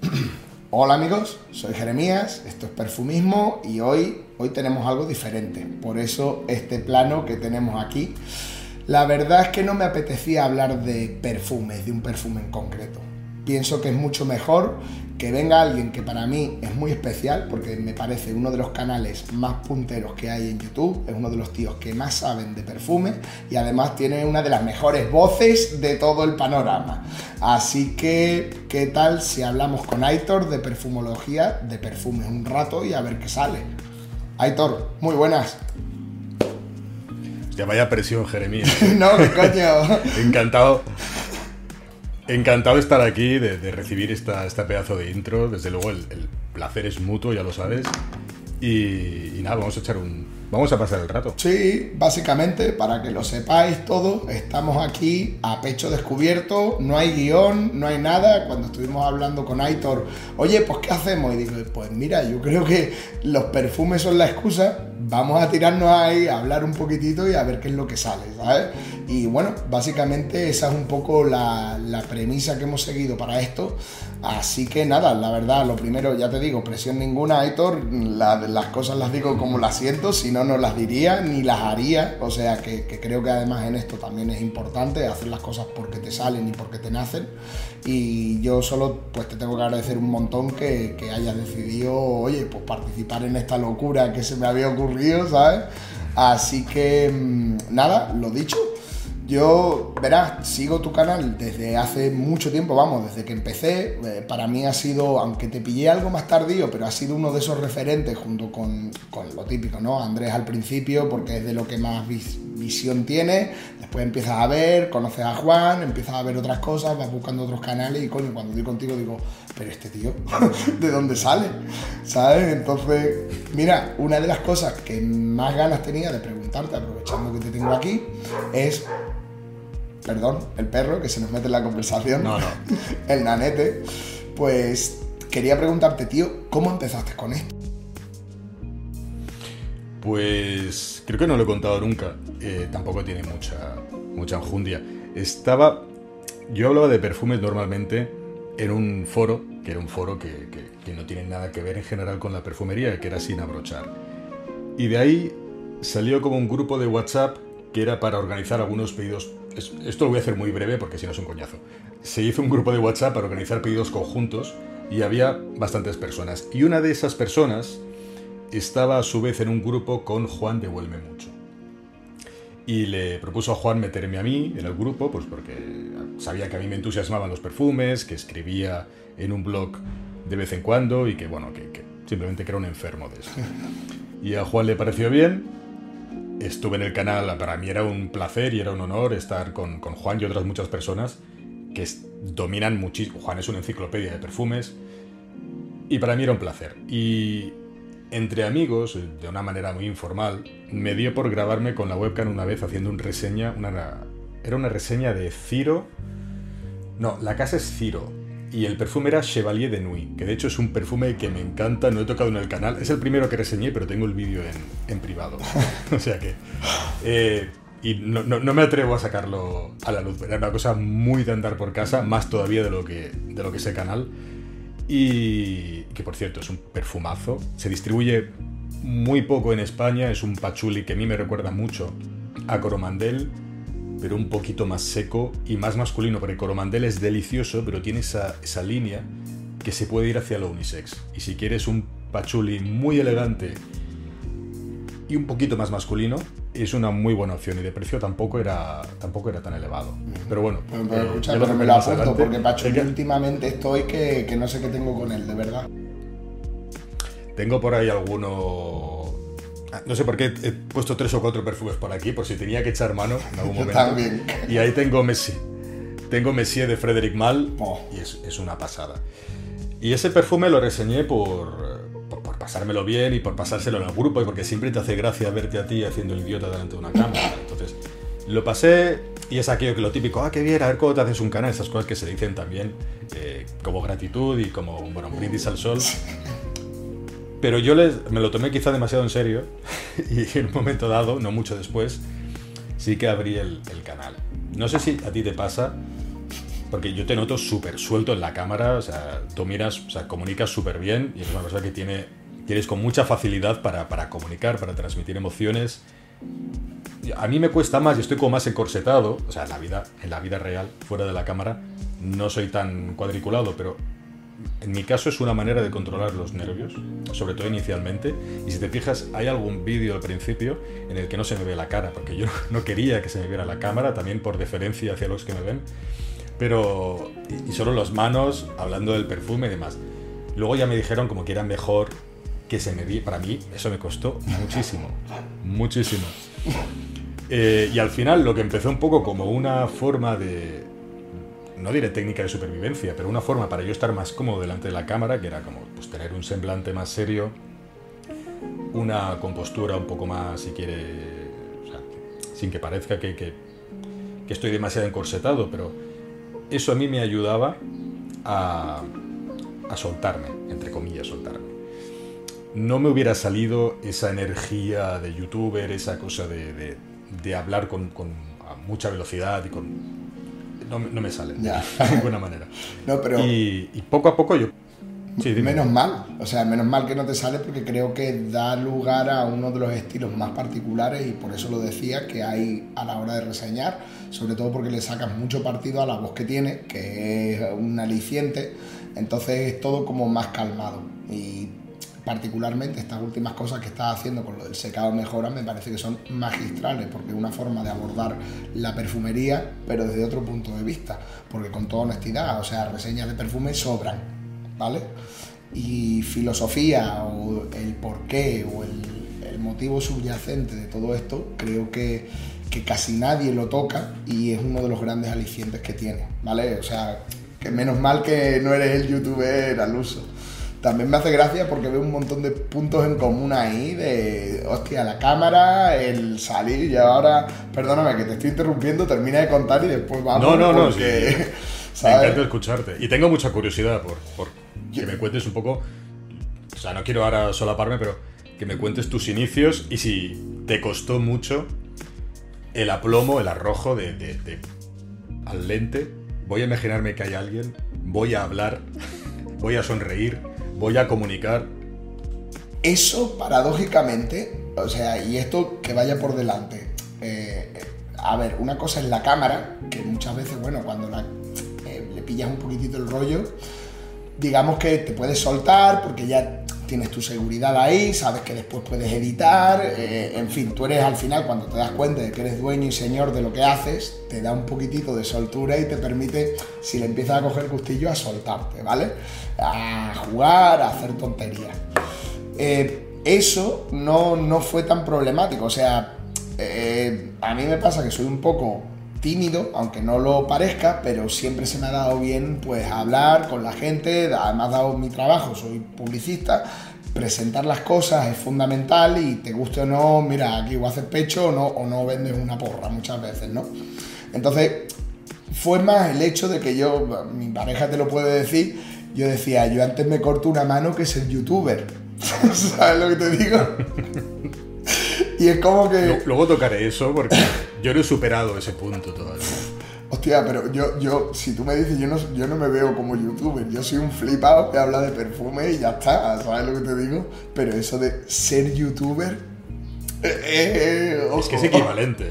Hola amigos, soy Jeremías, esto es Perfumismo y hoy, hoy tenemos algo diferente. Por eso este plano que tenemos aquí. La verdad es que no me apetecía hablar de perfumes, de un perfume en concreto. Pienso que es mucho mejor que venga alguien que para mí es muy especial, porque me parece uno de los canales más punteros que hay en YouTube, es uno de los tíos que más saben de perfume y además tiene una de las mejores voces de todo el panorama. Así que, ¿qué tal si hablamos con Aitor de perfumología, de perfumes un rato y a ver qué sale? Aitor, muy buenas. Ya vaya presión, Jeremías. no, qué coño. Encantado Encantado de estar aquí, de, recibir esta, esta, pedazo de intro. Desde luego, el, placer es mutuo, ya lo sabes. y, nada, vamos a echar un, Vamos a pasar el rato. Sí, básicamente, para que lo sepáis todos, estamos aquí a pecho descubierto, no hay guion, no hay nada. Cuando estuvimos hablando con Aitor, oye, pues ¿qué hacemos? Y digo, pues mira, yo creo que los perfumes son la excusa, vamos a tirarnos ahí a hablar un poquitito y a ver qué es lo que sale, ¿sabes? Y bueno, básicamente esa es un poco la, premisa que hemos seguido para esto. Así que nada, la verdad, lo primero, ya te digo, presión ninguna, Aitor, las cosas las digo como las siento, si no, no las diría ni las haría, o sea que, creo que además en esto también es importante hacer las cosas porque te salen y porque te nacen, y yo solo pues te tengo que agradecer un montón que, que hayas decidido, oye, pues participar en esta locura que se me había ocurrido, ¿sabes? Así que mm, nada, lo dicho, yo, verás, sigo tu canal desde hace mucho tiempo, vamos, desde que empecé. Eh, para mí ha sido, aunque te pillé algo más tardío, pero ha sido uno de esos referentes junto con, lo típico, ¿no? Andrés al principio, porque es de lo que más visión tiene. Después empiezas a ver, conoces a Juan, empiezas a ver otras cosas, vas buscando otros canales y coño, cuando estoy contigo digo, pero este tío, ¿de dónde sale? ¿Sabes? Entonces, mira, una de las cosas que más ganas tenía de preguntarte, aprovechando que te tengo aquí, es perdón, el perro que se nos mete en la conversación, no, no. el nanete, pues quería preguntarte, tío, ¿cómo empezaste con esto? Pues creo que no lo he contado nunca, eh, tampoco tiene mucha, mucha enjundia. Estaba, yo hablaba de perfumes normalmente en un foro, que era un foro que, que no tiene nada que ver en general con la perfumería, que era sin abrochar. Y de ahí salió como un grupo de WhatsApp que era para organizar algunos pedidos esto lo voy a hacer muy breve porque si no es un coñazo. Se hizo un grupo de WhatsApp para organizar pedidos conjuntos y había bastantes personas. Y una de esas personas estaba a su vez en un grupo con Juan de Huelme Mucho. Y le propuso a Juan meterme a mí en el grupo, pues porque sabía que a mí me entusiasmaban los perfumes, que escribía en un blog de vez en cuando y que, bueno, que, que simplemente que era un enfermo de eso. Y a Juan le pareció bien estuve en el canal, para mí era un placer y era un honor estar con, Juan y otras muchas personas que dominan muchísimo. Juan es una enciclopedia de perfumes y para mí era un placer. Y entre amigos, de una manera muy informal, me dio por grabarme con la webcam una vez haciendo una reseña, una, era una reseña de Ciro. No, la casa es Ciro, y el perfume era Chevalier de Nuit, que de hecho es un perfume que me encanta, no he tocado en el canal, es el primero que reseñé, pero tengo el vídeo en, privado. o sea que... Eh, y no, me atrevo a sacarlo a la luz, era una cosa muy de andar por casa, más todavía de lo que, de lo que ese canal. Y que por cierto es un perfumazo, se distribuye muy poco en España, es un pachuli que a mí me recuerda mucho a Coromandel pero un poquito más seco y más masculino, porque Coromandel es delicioso, pero tiene esa, esa línea que se puede ir hacia lo unisex. Y si quieres un pachuli muy elegante y un poquito más masculino, es una muy buena opción y de precio tampoco era, tampoco era tan elevado. Pero bueno, eh, me lo apunto porque Pachuli últimamente estoy que, que no sé qué tengo con él, de verdad. Tengo por ahí alguno no sé por qué he puesto tres o cuatro perfumes por aquí, por si tenía que echar mano en algún momento. También. Y ahí tengo Messi. Tengo Messier de Frederic Mal oh. y es, una pasada. Y ese perfume lo reseñé por, por, pasármelo bien y por pasárselo en el grupo y porque siempre te hace gracia verte a ti haciendo el idiota delante de una cámara. Entonces, lo pasé y es aquello que lo típico, ah, qué bien, a ver cómo te haces un canal, esas cosas que se dicen también eh, como gratitud y como, bueno, un brindis al sol. Pero yo me lo tomé quizá demasiado en serio y en un momento dado, no mucho después, sí que abrí el, canal. No sé si a ti te pasa, porque yo te noto súper suelto en la cámara, o sea, tú miras, o sea, comunicas súper bien y es una persona que tiene, tienes con mucha facilidad para, para comunicar, para transmitir emociones. A mí me cuesta más, y estoy como más encorsetado, o sea, en la vida, en la vida real, fuera de la cámara, no soy tan cuadriculado, pero en mi caso es una manera de controlar los nervios, sobre todo inicialmente. Y si te fijas, hay algún vídeo al principio en el que no se me ve la cara, porque yo no quería que se me viera la cámara, también por deferencia hacia los que me ven. Pero, y solo las manos, hablando del perfume y demás. Luego ya me dijeron como que era mejor que se me viera. Para mí, eso me costó muchísimo, muchísimo. Eh, y al final, lo que empezó un poco como una forma de, no diré técnica de supervivencia, pero una forma para yo estar más cómodo delante de la cámara, que era como pues, tener un semblante más serio, una compostura un poco más, si quiere, sin que parezca que, que, estoy demasiado encorsetado, pero eso a mí me ayudaba a, a soltarme, entre comillas, soltarme. No me hubiera salido esa energía de youtuber, esa cosa de, de, hablar con, con mucha velocidad y con no, me sale de ninguna manera. No, pero... Y, poco a poco yo... menos mal, o sea, menos mal que no te sale porque creo que da lugar a uno de los estilos más particulares y por eso lo decía que hay a la hora de reseñar, sobre todo porque le sacas mucho partido a la voz que tiene, que es un aliciente, entonces es todo como más calmado y particularmente estas últimas cosas que estás haciendo con lo del secado mejora me parece que son magistrales porque es una forma de abordar la perfumería pero desde otro punto de vista porque con toda honestidad o sea reseñas de perfume sobran vale y filosofía o el porqué o el, motivo subyacente de todo esto creo que, que casi nadie lo toca y es uno de los grandes alicientes que tiene vale o sea que menos mal que no eres el youtuber al uso también me hace gracia porque veo un montón de puntos en común ahí de, hostia, la cámara, el salir y ahora, perdóname que te estoy interrumpiendo, termina de contar y después vamos. No, no, no, sí. Me encanta escucharte. Y tengo mucha curiosidad por, por que me cuentes un poco, o sea, no quiero ahora solaparme, pero que me cuentes tus inicios y si te costó mucho el aplomo, el arrojo de, de al lente. Voy a imaginarme que hay alguien, voy a hablar, voy a sonreír voy a comunicar. Eso, paradójicamente, o sea, y esto que vaya por delante. Eh, a ver, una cosa es la cámara, que muchas veces, bueno, cuando eh, le pillas un poquitito el rollo, digamos que te puedes soltar porque ya tienes tu seguridad ahí, sabes que después puedes editar, eh, en fin, tú eres al final cuando te das cuenta de que eres dueño y señor de lo que haces, te da un poquitito de soltura y te permite, si le empiezas a coger gustillo, a soltarte, ¿vale? A jugar, a hacer tonterías. Eh, eso no, no, fue tan problemático, o sea, eh, a mí me pasa que soy un poco tímido, aunque no lo parezca, pero siempre se me ha dado bien pues hablar con la gente, además dado mi trabajo, soy publicista, presentar las cosas es fundamental y te guste o no, mira, aquí o haces pecho o no, o no vendes una porra muchas veces, ¿no? Entonces, fue más el hecho de que yo, mi pareja te lo puede decir, yo decía, yo antes me corto una mano que ser youtuber. ¿Sabes lo que te digo? y es como que... Luego tocaré eso porque yo no he superado ese punto todavía. Hostia, pero yo, yo, si tú me dices, yo no, yo no me veo como youtuber, yo soy un flipado que habla de perfume y ya está, ¿sabes lo que te digo? Pero eso de ser youtuber... Eh, eh, es que es equivalente.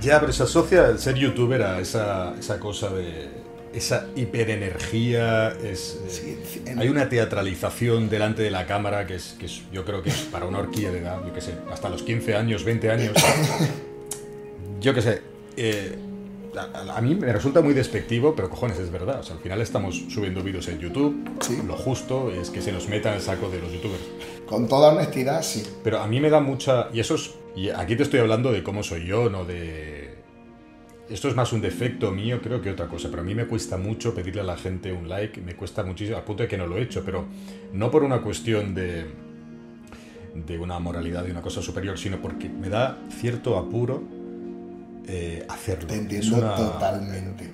Ya, pero se asocia el ser youtuber a esa, esa cosa de esa hiperenergía, es, eh, hay una teatralización delante de la cámara que es, que yo creo que es para una horquilla de edad, yo qué sé, hasta los 15 años, 20 años. yo qué sé, eh, a, mí me resulta muy despectivo, pero cojones, es verdad. O sea, al final estamos subiendo vídeos en YouTube, lo justo es que se nos meta en el saco de los youtubers. Con toda honestidad, sí. Pero a mí me da mucha... Y eso es... Y aquí te estoy hablando de cómo soy yo, no de esto es más un defecto mío, creo que otra cosa, pero a mí me cuesta mucho pedirle a la gente un like, me cuesta muchísimo, al punto de que no lo he hecho, pero no por una cuestión de, de una moralidad, de una cosa superior, sino porque me da cierto apuro eh, hacerlo. Te entiendo totalmente.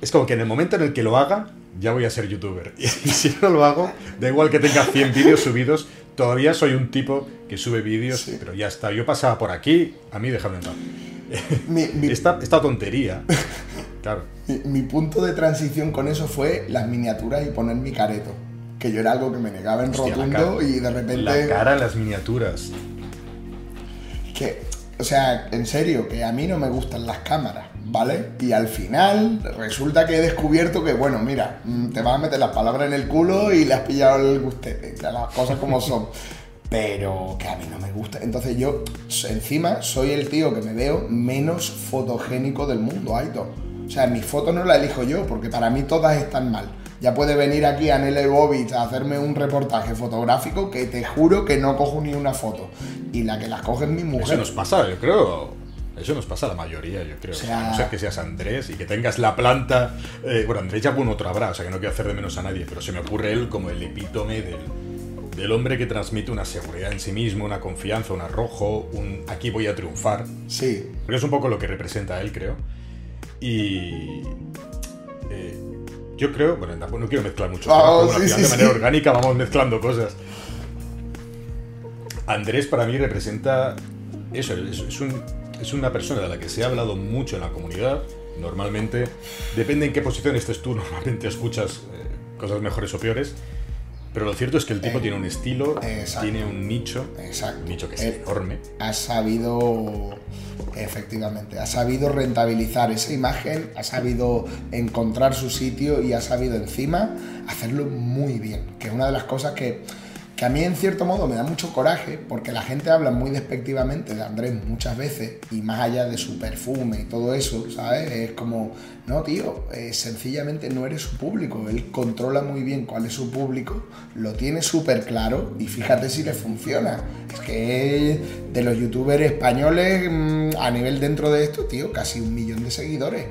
Es como que en el momento en el que lo haga, ya voy a ser youtuber. Y si no lo hago, da igual que tenga 100 vídeos subidos, todavía soy un tipo que sube vídeos, pero ya está. Yo pasaba por aquí, a mí déjame en esta, tontería, claro. mi, mi punto de transición con eso fue las miniaturas y poner mi careto. Que yo era algo que me negaba en Hostia, rotundo cara- y de repente. La cara en las miniaturas. que, o sea, en serio, que a mí no me gustan las cámaras, ¿vale? Y al final resulta que he descubierto que, bueno, mira, mm, te vas a meter las palabras en el culo y le has pillado el gustete, o sea, las cosas como son. Pero que a mí no me gusta. Entonces yo, encima, soy el tío que me veo menos fotogénico del mundo, Aitor. O sea, mis fotos no las elijo yo, porque para mí todas están mal. Ya puede venir aquí a Nele Bobich a hacerme un reportaje fotográfico que te juro que no cojo ni una foto. Y la que las coge es mi Eso mujer. nos pasa, yo creo. Eso nos pasa a la mayoría, yo creo. O sea- a no ser que seas Andrés y que tengas la planta. eh, bueno, Andrés ya algún otro habrá, o sea que no quiero hacer de menos a nadie, pero se me ocurre él como el epítome del, del hombre que transmite una seguridad en sí mismo, una confianza, un arrojo, un aquí voy a triunfar. Sí, Porque es un poco lo que representa él, creo. Y. eh, yo creo. Bueno, tampoco no quiero mezclar mucho. Pero, bueno, sí, sí, de manera sí. orgánica vamos mezclando cosas. Andrés para mí representa. Eso, es, es un- es una persona de la que se ha hablado mucho en la comunidad. Normalmente, depende en qué posición estés tú, normalmente escuchas eh, cosas mejores o peores. Pero lo cierto es que el tipo Eh, tiene un estilo, exacto. tiene un nicho, exacto. un nicho que es Eh, enorme. ha sabido, efectivamente, ha sabido rentabilizar esa imagen, ha sabido encontrar su sitio y ha sabido encima hacerlo muy bien, que es una de las cosas que, que a mí en cierto modo me da mucho coraje, porque la gente habla muy despectivamente de Andrés muchas veces, y más allá de su perfume y todo eso, ¿sabes? Es como, no, tío, eh, sencillamente no eres su público, él controla muy bien cuál es su público, lo tiene súper claro y fíjate si le funciona. Es que de los youtubers españoles mm, a nivel dentro de esto, tío, casi un millón de seguidores.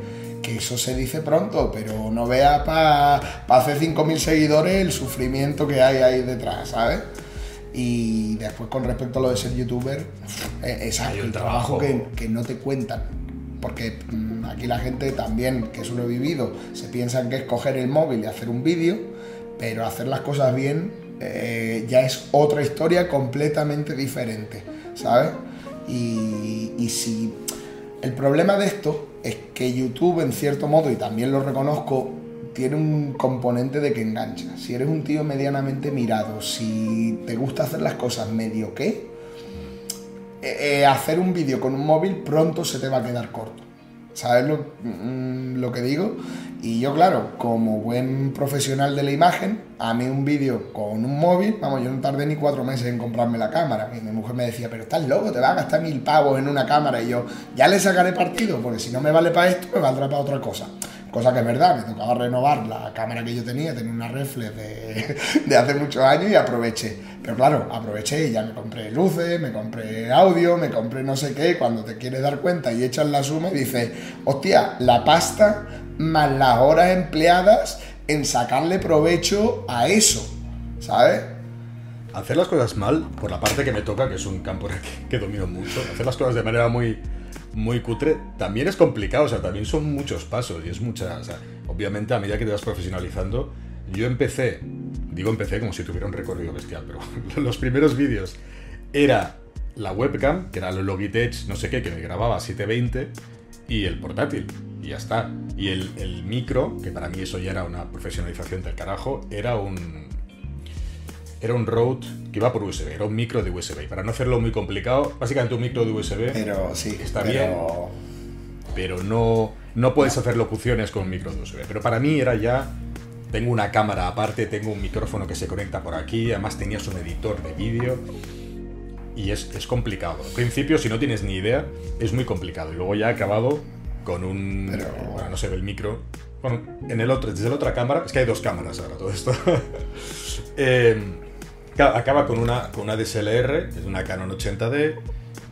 Que eso se dice pronto, pero no veas para hacer 5.000 seguidores el sufrimiento que hay ahí detrás, ¿sabes? Y después con respecto a lo de ser youtuber, eh, un el trabajo, trabajo. que, que no te cuentan. Porque mm, aquí la gente también, que eso lo he vivido, se piensan que es coger el móvil y hacer un vídeo, pero hacer las cosas bien eh, ya es otra historia completamente diferente, ¿sabes? Y, y si el problema de esto es que YouTube, en cierto modo, y también lo reconozco, tiene un componente de que engancha. Si eres un tío medianamente mirado, si te gusta hacer las cosas medio que, eh, eh, hacer un vídeo con un móvil pronto se te va a quedar corto. ¿Sabes lo, mm, lo que digo? Y yo, claro, como buen profesional de la imagen, a mí un vídeo con un móvil, vamos, yo no tardé ni cuatro meses en comprarme la cámara. Y mi mujer me decía, pero estás loco, te vas a gastar mil pavos en una cámara. Y yo, ya le sacaré partido, porque si no me vale para esto, me valdrá para otra cosa. Cosa que es verdad, me tocaba renovar la cámara que yo tenía, tenía una reflex de, de hace muchos años y aproveché. Pero claro, aproveché y ya me compré luces, me compré audio, me compré no sé qué. Cuando te quieres dar cuenta y echas la suma y dices, hostia, la pasta más las horas empleadas en sacarle provecho a eso, ¿sabes? Hacer las cosas mal, por la parte que me toca, que es un campo que, que domino mucho, hacer las cosas de manera muy, muy cutre, también es complicado, o sea, también son muchos pasos y es mucha, o sea, obviamente a medida que te vas profesionalizando, yo empecé, digo empecé como si tuviera un recorrido bestial, pero los primeros vídeos era la webcam, que era el Logitech, no sé qué, que me grababa a 720, y el portátil, y ya está. Y el, el micro, que para mí eso ya era una profesionalización del carajo, era un, era un Rode que iba por USB, era un micro de USB. Para no hacerlo muy complicado, básicamente un micro de USB, Pero sí, Está pero- pero no, no puedes hacer locuciones con un micro de USB. Pero para mí era ya, tengo una cámara aparte, tengo un micrófono que se conecta por aquí, además tenías un editor de vídeo. Y es, es complicado. Al principio, si no tienes ni idea, es muy complicado. Y luego ya he acabado con un... Pero- Bueno, no se ve el micro. Bueno, en el otro, desde la otra cámara, es que hay dos cámaras ahora todo esto. Eh, acaba con una, con una DSLR, que es una Canon 80D,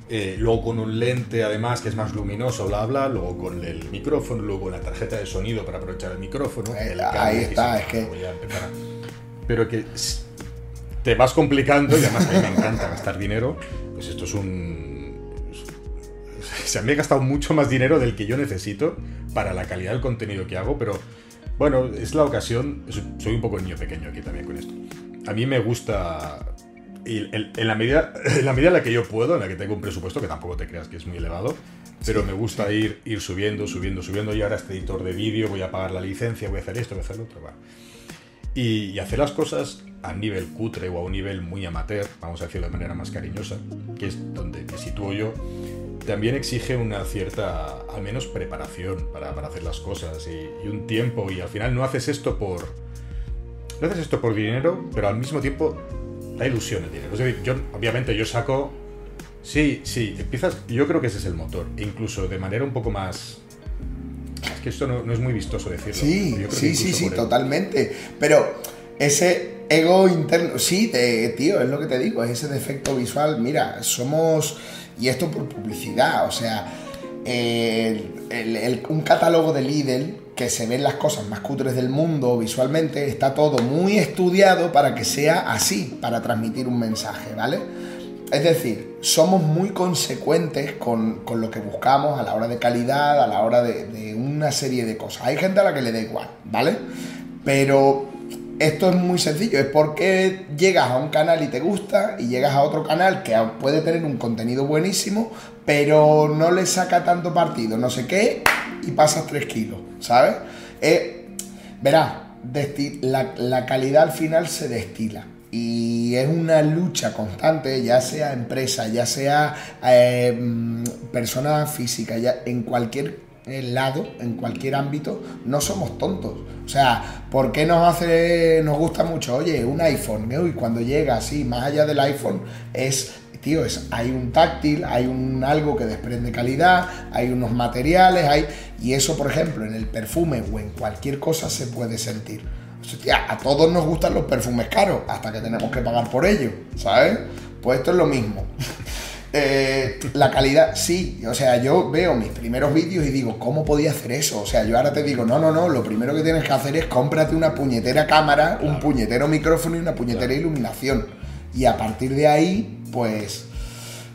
eh, luego con un lente además que es más luminoso, bla, bla, luego con el micrófono, luego con la tarjeta de sonido para aprovechar el micrófono. El ahí cable, está, es que- Pero que te vas complicando y además a mí me encanta gastar dinero, pues esto es un... Se me ha gastado mucho más dinero del que yo necesito para la calidad del contenido que hago, pero bueno, es la ocasión. Soy un poco niño pequeño aquí también con esto. A mí me gusta y en, la medida, en la medida en la que yo puedo, en la que tengo un presupuesto, que tampoco te creas que es muy elevado, pero me gusta ir, ir subiendo, subiendo, subiendo. Y ahora este editor de vídeo, voy a pagar la licencia, voy a hacer esto, voy a hacer lo otro. Va. Y, hacer las cosas a nivel cutre o a un nivel muy amateur, vamos a decirlo de manera más cariñosa, que es donde me sitúo yo, también exige una cierta, al menos, preparación para, para hacer las cosas y, y, un tiempo. Y al final no haces esto por. No haces esto por dinero, pero al mismo tiempo da ilusión el dinero. Es decir, yo, obviamente, yo saco Sí, sí, empiezas. Yo creo que ese es el motor. E incluso de manera un poco más. Es que esto no, es muy vistoso decirlo. Sí, sí, sí, sí, totalmente. Pero ese ego interno. Sí, tío, es lo que te digo, es ese defecto visual. Mira, somos. Y esto por publicidad, o sea. Un catálogo de Lidl que se ven las cosas más cutres del mundo visualmente, está todo muy estudiado para que sea así, para transmitir un mensaje, ¿vale? Es decir, somos muy consecuentes con, lo que buscamos a la hora de calidad, a la hora de, una serie de cosas. Hay gente a la que le da igual, ¿vale? Pero esto es muy sencillo, es porque llegas a un canal y te gusta y llegas a otro canal que puede tener un contenido buenísimo, pero no le saca tanto partido, no sé qué, y pasas 3 kilos, ¿sabes? Eh, verás, la, calidad al final se destila y es una lucha constante, ya sea empresa, ya sea eh, persona física, ya en cualquier lado, en cualquier ámbito, no somos tontos. O sea, ¿por qué nos hace, nos gusta mucho? Oye, un iPhone, y cuando llega así, más allá del iPhone, es tío, es, hay un táctil, hay un algo que desprende calidad, hay unos materiales, hay y eso, por ejemplo, en el perfume o en cualquier cosa se puede sentir a todos nos gustan los perfumes caros, hasta que tenemos que pagar por ellos, ¿sabes? Pues esto es lo mismo. Eh, la calidad, sí, o sea, yo veo mis primeros vídeos y digo, ¿cómo podía hacer eso? O sea, yo ahora te digo, no, no, no, lo primero que tienes que hacer es cómprate una puñetera cámara, un puñetero micrófono y una puñetera iluminación. Y a partir de ahí, pues,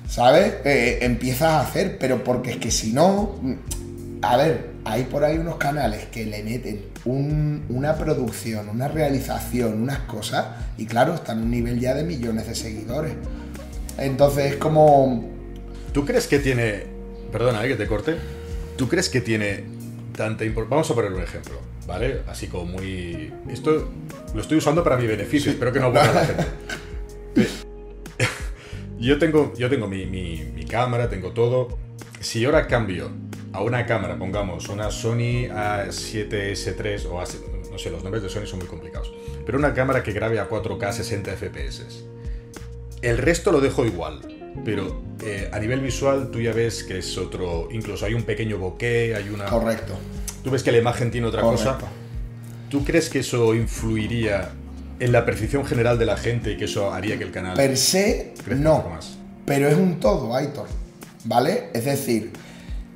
¿sabes? Eh, empiezas a hacer, pero porque es que si no, a ver, hay por ahí unos canales que le meten una producción, una realización, unas cosas, y claro, están en un nivel ya de millones de seguidores. Entonces es como... ¿Tú crees que tiene... Perdona, ¿eh? que te corte. ¿Tú crees que tiene tanta importancia? Vamos a poner un ejemplo, ¿vale? Así como muy... Esto lo estoy usando para mi beneficio, espero que no aburra a la gente. yo tengo, yo tengo mi, mi cámara, tengo todo. Si ahora cambio a una cámara, pongamos una Sony A7S3 o no sé, los nombres de Sony son muy complicados, pero una cámara que grabe a 4K 60 FPS. El resto lo dejo igual, pero eh, a nivel visual tú ya ves que es otro, incluso hay un pequeño bokeh, hay una... Correcto. Tú ves que la imagen tiene otra cosa. ¿Tú crees que eso influiría en la percepción general de la gente y que eso haría que el canal... Per se, no. Pero es un todo, Aitor. ¿Vale? Es decir,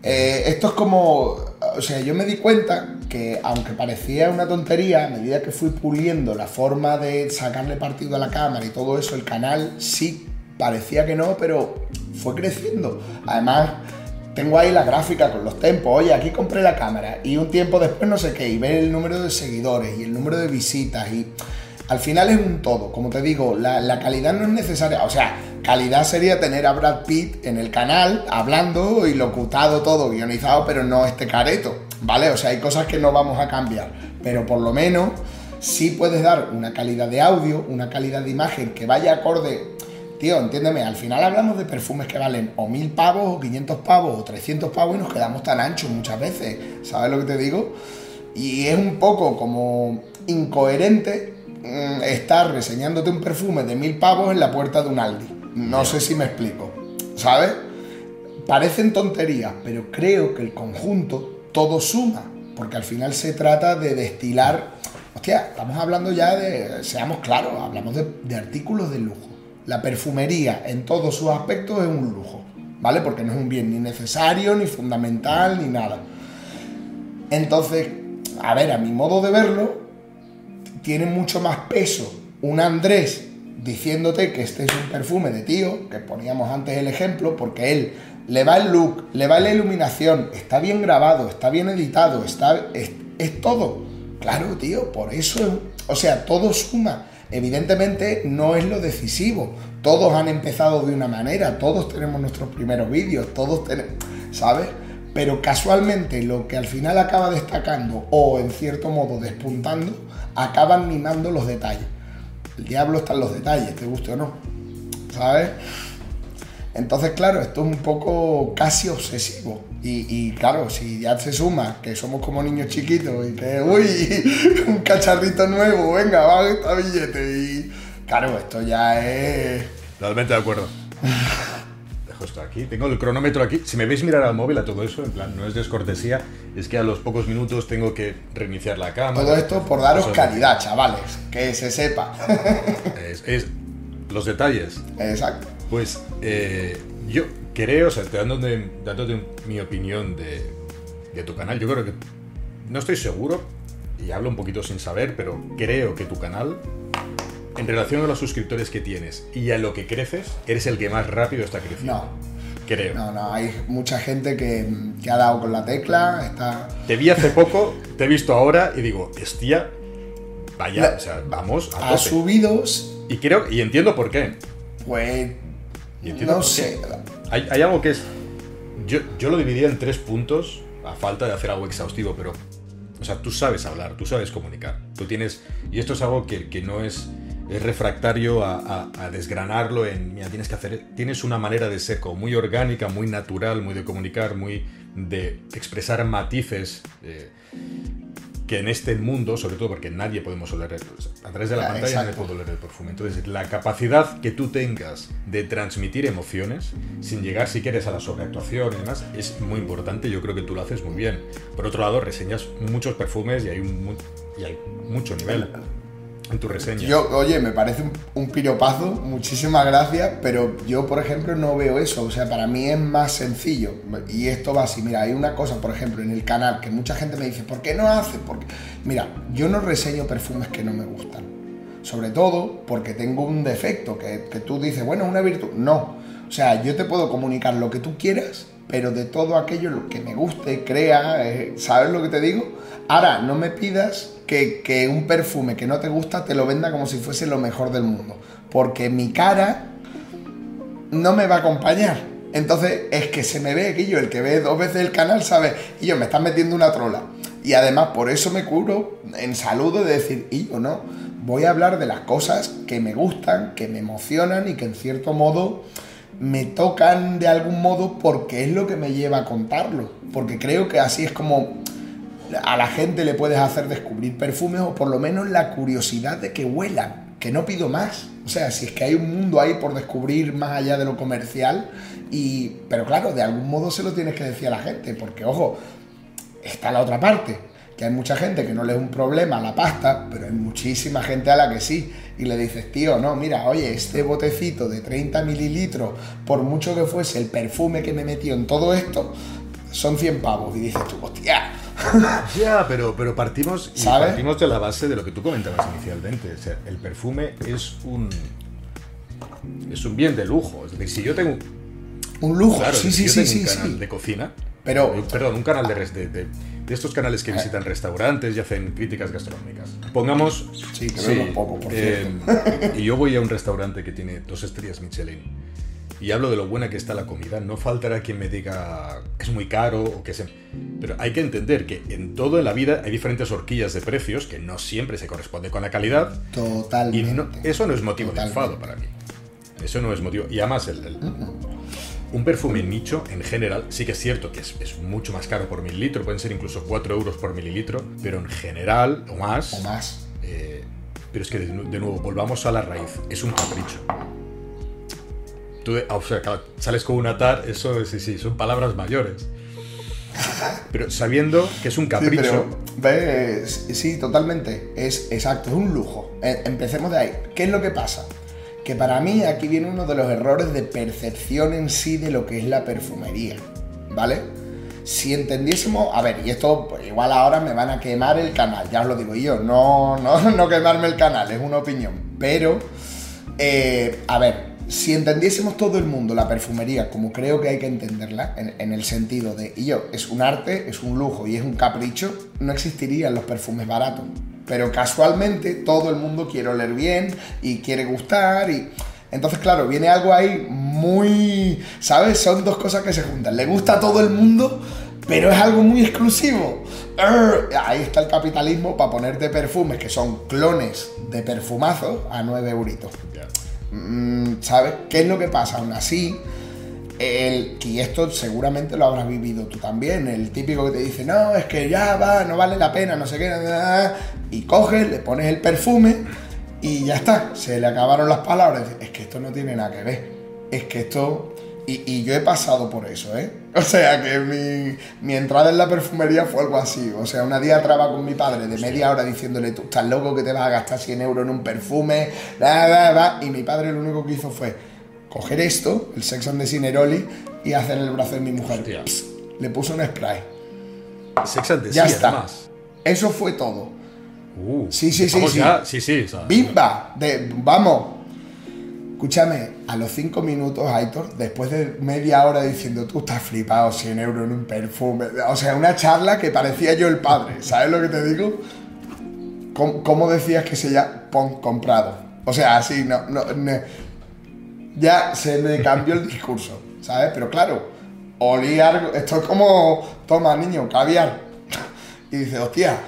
eh, esto es como, o sea, yo me di cuenta que aunque parecía una tontería, a medida que fui puliendo la forma de sacarle partido a la cámara y todo eso, el canal sí parecía que no, pero fue creciendo. Además, tengo ahí la gráfica con los tempos. Oye, aquí compré la cámara y un tiempo después no sé qué, y ver el número de seguidores y el número de visitas y al final es un todo. Como te digo, la, la calidad no es necesaria. O sea, Calidad sería tener a Brad Pitt en el canal hablando y locutado todo, guionizado, pero no este careto, ¿vale? O sea, hay cosas que no vamos a cambiar, pero por lo menos sí puedes dar una calidad de audio, una calidad de imagen que vaya acorde. Tío, entiéndeme, al final hablamos de perfumes que valen o mil pavos, o 500 pavos, o 300 pavos y nos quedamos tan anchos muchas veces, ¿sabes lo que te digo? Y es un poco como incoherente mm, estar reseñándote un perfume de mil pavos en la puerta de un Aldi. No sé si me explico. ¿Sabes? Parecen tonterías, pero creo que el conjunto todo suma, porque al final se trata de destilar. Hostia, estamos hablando ya de, seamos claros, hablamos de, artículos de lujo. La perfumería en todos sus aspectos es un lujo, ¿vale? Porque no es un bien ni necesario, ni fundamental, ni nada. Entonces, a ver, a mi modo de verlo, tiene mucho más peso un Andrés diciéndote que este es un perfume de tío, que poníamos antes el ejemplo, porque él le va el look, le va la iluminación, está bien grabado, está bien editado, está, es, todo. Claro, tío, por eso, o sea, todo suma. Evidentemente no es lo decisivo. Todos han empezado de una manera, todos tenemos nuestros primeros vídeos, todos tenemos, ¿sabes? Pero casualmente lo que al final acaba destacando o en cierto modo despuntando, acaban mimando los detalles. El diablo está en los detalles, te guste o no. ¿Sabes? Entonces, claro, esto es un poco casi obsesivo. Y, claro, si ya se suma que somos como niños chiquitos y que, uy, un cacharrito nuevo, venga, va esta billete. Y claro, esto ya es. Totalmente de acuerdo. Dejo esto aquí, tengo el cronómetro aquí. Si me veis mirar al móvil a todo eso, en plan, no es descortesía, es que a los pocos minutos tengo que reiniciar la cámara. Todo esto por daros calidad, chavales, que se sepa. es los detalles. Exacto. Pues eh, yo creo, o sea, dándote, dándote mi opinión de, de tu canal, yo creo que no estoy seguro, y hablo un poquito sin saber, pero creo que tu canal, en relación a los suscriptores que tienes y a lo que creces, eres el que más rápido está creciendo. No. Creo. No, no, hay mucha gente que, que ha dado con la tecla, está... Te vi hace poco, te he visto ahora y digo, hostia, vaya, o sea, vamos a Ha subido... Y creo, y entiendo por qué. Pues no sé. Hay, hay, algo que es. Yo, yo lo dividía en tres puntos, a falta de hacer algo exhaustivo, pero. O sea, tú sabes hablar, tú sabes comunicar. Tú tienes. Y esto es algo que, que no es, es refractario a, a, desgranarlo en. Mira, tienes que hacer. Tienes una manera de ser como muy orgánica, muy natural, muy de comunicar, muy de expresar matices. Eh, que en este mundo, sobre todo porque nadie podemos oler, a través de la pantalla nadie puede oler el perfume. Entonces, la capacidad que tú tengas de transmitir emociones, sin llegar si quieres a la sobreactuación y demás, es muy importante. Yo creo que tú lo haces muy bien. Por otro lado, reseñas muchos perfumes y hay, un, y hay mucho nivel en tu reseña. Yo, oye, me parece un, piropazo, muchísimas gracias, pero yo, por ejemplo, no veo eso. O sea, para mí es más sencillo. Y esto va así. Mira, hay una cosa, por ejemplo, en el canal que mucha gente me dice, ¿por qué no hace? Porque, mira, yo no reseño perfumes que no me gustan. Sobre todo porque tengo un defecto que, que tú dices, bueno, una virtud. No. O sea, yo te puedo comunicar lo que tú quieras, pero de todo aquello lo que me guste, crea, eh, ¿sabes lo que te digo? Ahora, no me pidas que, un perfume que no te gusta te lo venda como si fuese lo mejor del mundo. Porque mi cara no me va a acompañar. Entonces es que se me ve aquello, el que ve dos veces el canal sabe, y yo me están metiendo una trola. Y además por eso me curo en saludo de decir, y yo no, voy a hablar de las cosas que me gustan, que me emocionan y que en cierto modo me tocan de algún modo porque es lo que me lleva a contarlo. Porque creo que así es como a la gente le puedes hacer descubrir perfumes o por lo menos la curiosidad de que huelan, que no pido más. O sea, si es que hay un mundo ahí por descubrir más allá de lo comercial, y, pero claro, de algún modo se lo tienes que decir a la gente, porque ojo, está la otra parte, que hay mucha gente que no le es un problema la pasta, pero hay muchísima gente a la que sí. Y le dices, tío, no, mira, oye, este botecito de 30 mililitros, por mucho que fuese el perfume que me metió en todo esto, son 100 pavos. Y dices tú, hostia, ya, pero, pero partimos, partimos de la base de lo que tú comentabas inicialmente. O sea, el perfume es un. Es un bien de lujo. Es decir, si yo tengo. Un lujo, sí, sí, sí, sí, un canal de cocina. Pero, eh, perdón, un canal de, de, de, estos canales que visitan restaurantes y hacen críticas gastronómicas. Pongamos. Sí, te poco, por eh, Y yo voy a un restaurante que tiene dos estrellas Michelin y hablo de lo buena que está la comida, no faltará quien me diga es muy caro o que se... Pero hay que entender que en todo en la vida hay diferentes horquillas de precios que no siempre se corresponde con la calidad. Totalmente. Y eso no es motivo de enfado para mí. Eso no es motivo. Y además, el, un perfume nicho, en general, sí que es cierto que es, mucho más caro por mililitro, pueden ser incluso 4 euros por mililitro, pero en general, o más. O más. Eh, pero es que, de nuevo, volvamos a la raíz. Es un capricho tú o sea, sales con un atar, eso sí, sí, son palabras mayores. Pero sabiendo que es un capricho. Sí, sí, totalmente. Es exacto, es un lujo. Eh, empecemos de ahí. ¿Qué es lo que pasa? Que para mí aquí viene uno de los errores de percepción en sí de lo que es la perfumería. ¿Vale? Si entendiésemos, a ver, y esto pues, igual ahora me van a quemar el canal, ya os lo digo yo, no, no, no quemarme el canal, es una opinión. Pero, eh, a ver, si entendiésemos todo el mundo la perfumería como creo que hay que entenderla, en, el sentido de, y yo, es un arte, es un lujo y es un capricho, no existirían los perfumes baratos. pero casualmente todo el mundo quiere oler bien y quiere gustar y... Entonces, claro, viene algo ahí muy... ¿Sabes? Son dos cosas que se juntan. Le gusta a todo el mundo, pero es algo muy exclusivo. Ahí está el capitalismo para ponerte perfumes que son clones de perfumazos a 9 euritos. Mm, ¿Sabes? ¿Qué es lo que pasa? Aún así, el, y esto seguramente lo habrás vivido tú también, el típico que te dice, no, es que ya va, no vale la pena, no sé qué, y coges, le pones el perfume y ya está, se le acabaron las palabras, es que esto no tiene nada que ver, es que esto... Y, yo he pasado por eso, ¿eh? O sea, que mi, mi, entrada en la perfumería fue algo así. O sea, una día traba con mi padre de media hora diciéndole, tú estás loco que te vas a gastar 100 euros en un perfume, y mi padre lo único que hizo fue, coger esto, el Sex and the Cineroli, y hacer el brazo de mi mujer. le puso un spray. Sex and the Ya está. Eso fue todo. Uh, sí, sí, sí, sí. Sí, sí. ¡Bimba! De, vamos. Escúchame, a los cinco minutos, Aitor, después de media hora diciendo tú estás flipado 100 euros en un perfume, o sea, una charla que parecía yo el padre, ¿sabes lo que te digo? ¿Cómo, decías que se llama? Pon comprado. O sea, así, no, no ya se me cambió el discurso, ¿sabes? Pero claro, olí algo, esto es como, toma niño, caviar. Y dice, hostia.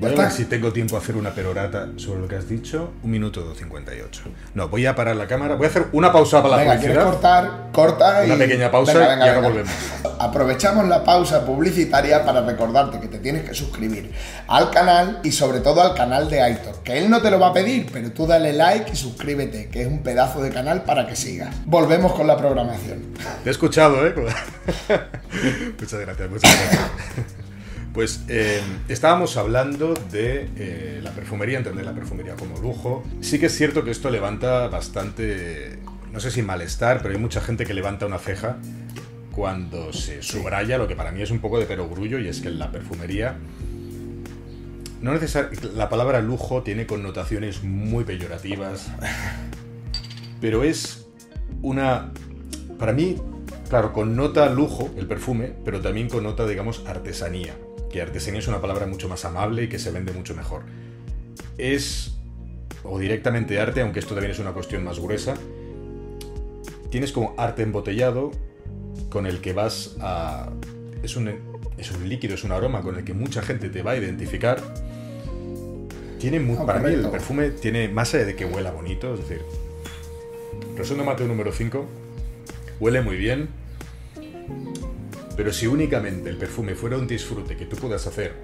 Voy a ver si tengo tiempo a hacer una perorata sobre lo que has dicho. Un minuto 58. No, voy a parar la cámara. Voy a hacer una pausa para la venga, ¿quieres cortar? Corta Una pequeña pausa y ahora volvemos. Aprovechamos la pausa publicitaria para recordarte que te tienes que suscribir al canal y sobre todo al canal de Aitor. Que él no te lo va a pedir, pero tú dale like y suscríbete, que es un pedazo de canal para que sigas. Volvemos con la programación. Te he escuchado, ¿eh? muchas gracias, muchas gracias. Pues eh, estábamos hablando de eh, la perfumería, entender la perfumería como lujo. Sí que es cierto que esto levanta bastante, no sé si malestar, pero hay mucha gente que levanta una ceja cuando se subraya lo que para mí es un poco de perogrullo y es que la perfumería no la palabra lujo tiene connotaciones muy peyorativas, pero es una para mí, claro, connota lujo el perfume, pero también connota digamos artesanía que artesanía es una palabra mucho más amable y que se vende mucho mejor. Es, o directamente arte, aunque esto también es una cuestión más gruesa, tienes como arte embotellado con el que vas a... Es un, es un líquido, es un aroma con el que mucha gente te va a identificar. Tiene muy, para mí el perfume tiene, más allá de que huela bonito, es decir, Resumo Mateo número 5, huele muy bien, pero si únicamente el perfume fuera un disfrute que tú puedas hacer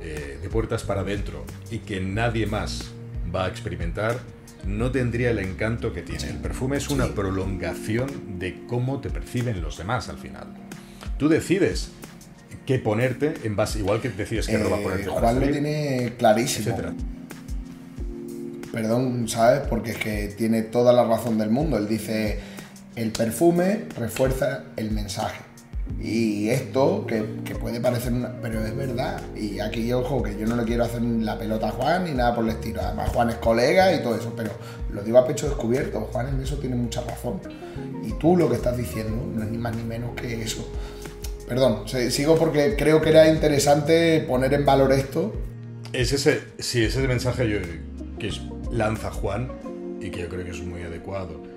eh, de puertas para adentro y que nadie más va a experimentar, no tendría el encanto que tiene. El perfume es una prolongación de cómo te perciben los demás al final. Tú decides qué ponerte en base, igual que decides qué ropa eh, ponerte. Juan lo tiene clarísimo. Perdón, ¿sabes? Porque es que tiene toda la razón del mundo. Él dice, el perfume refuerza el mensaje. Y esto, que, puede parecer una. Pero es verdad. Y aquí, ojo, que yo no le quiero hacer la pelota a Juan ni nada por el estilo. Además, Juan es colega y todo eso. Pero lo digo a pecho descubierto. Juan en eso tiene mucha razón. Y tú lo que estás diciendo no es ni más ni menos que eso. Perdón, sigo porque creo que era interesante poner en valor esto. Es ese, sí, ese mensaje que lanza Juan y que yo creo que es muy adecuado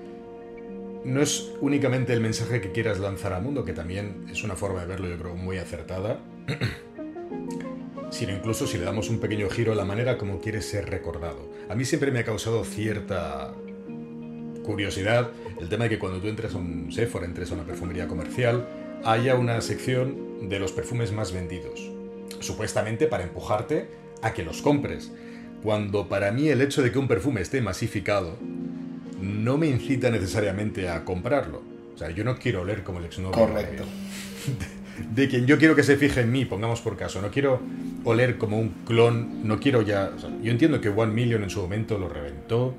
no es únicamente el mensaje que quieras lanzar al mundo, que también es una forma de verlo, yo creo, muy acertada, sino incluso si le damos un pequeño giro a la manera como quieres ser recordado. A mí siempre me ha causado cierta curiosidad el tema de que cuando tú entres a un Sephora, entres a una perfumería comercial, haya una sección de los perfumes más vendidos, supuestamente para empujarte a que los compres. Cuando para mí el hecho de que un perfume esté masificado no me incita necesariamente a comprarlo. O sea, yo no quiero oler como el exnovio. Correcto. De, quien yo quiero que se fije en mí, pongamos por caso. No quiero oler como un clon, no quiero ya... yo entiendo que One Million en su momento lo reventó,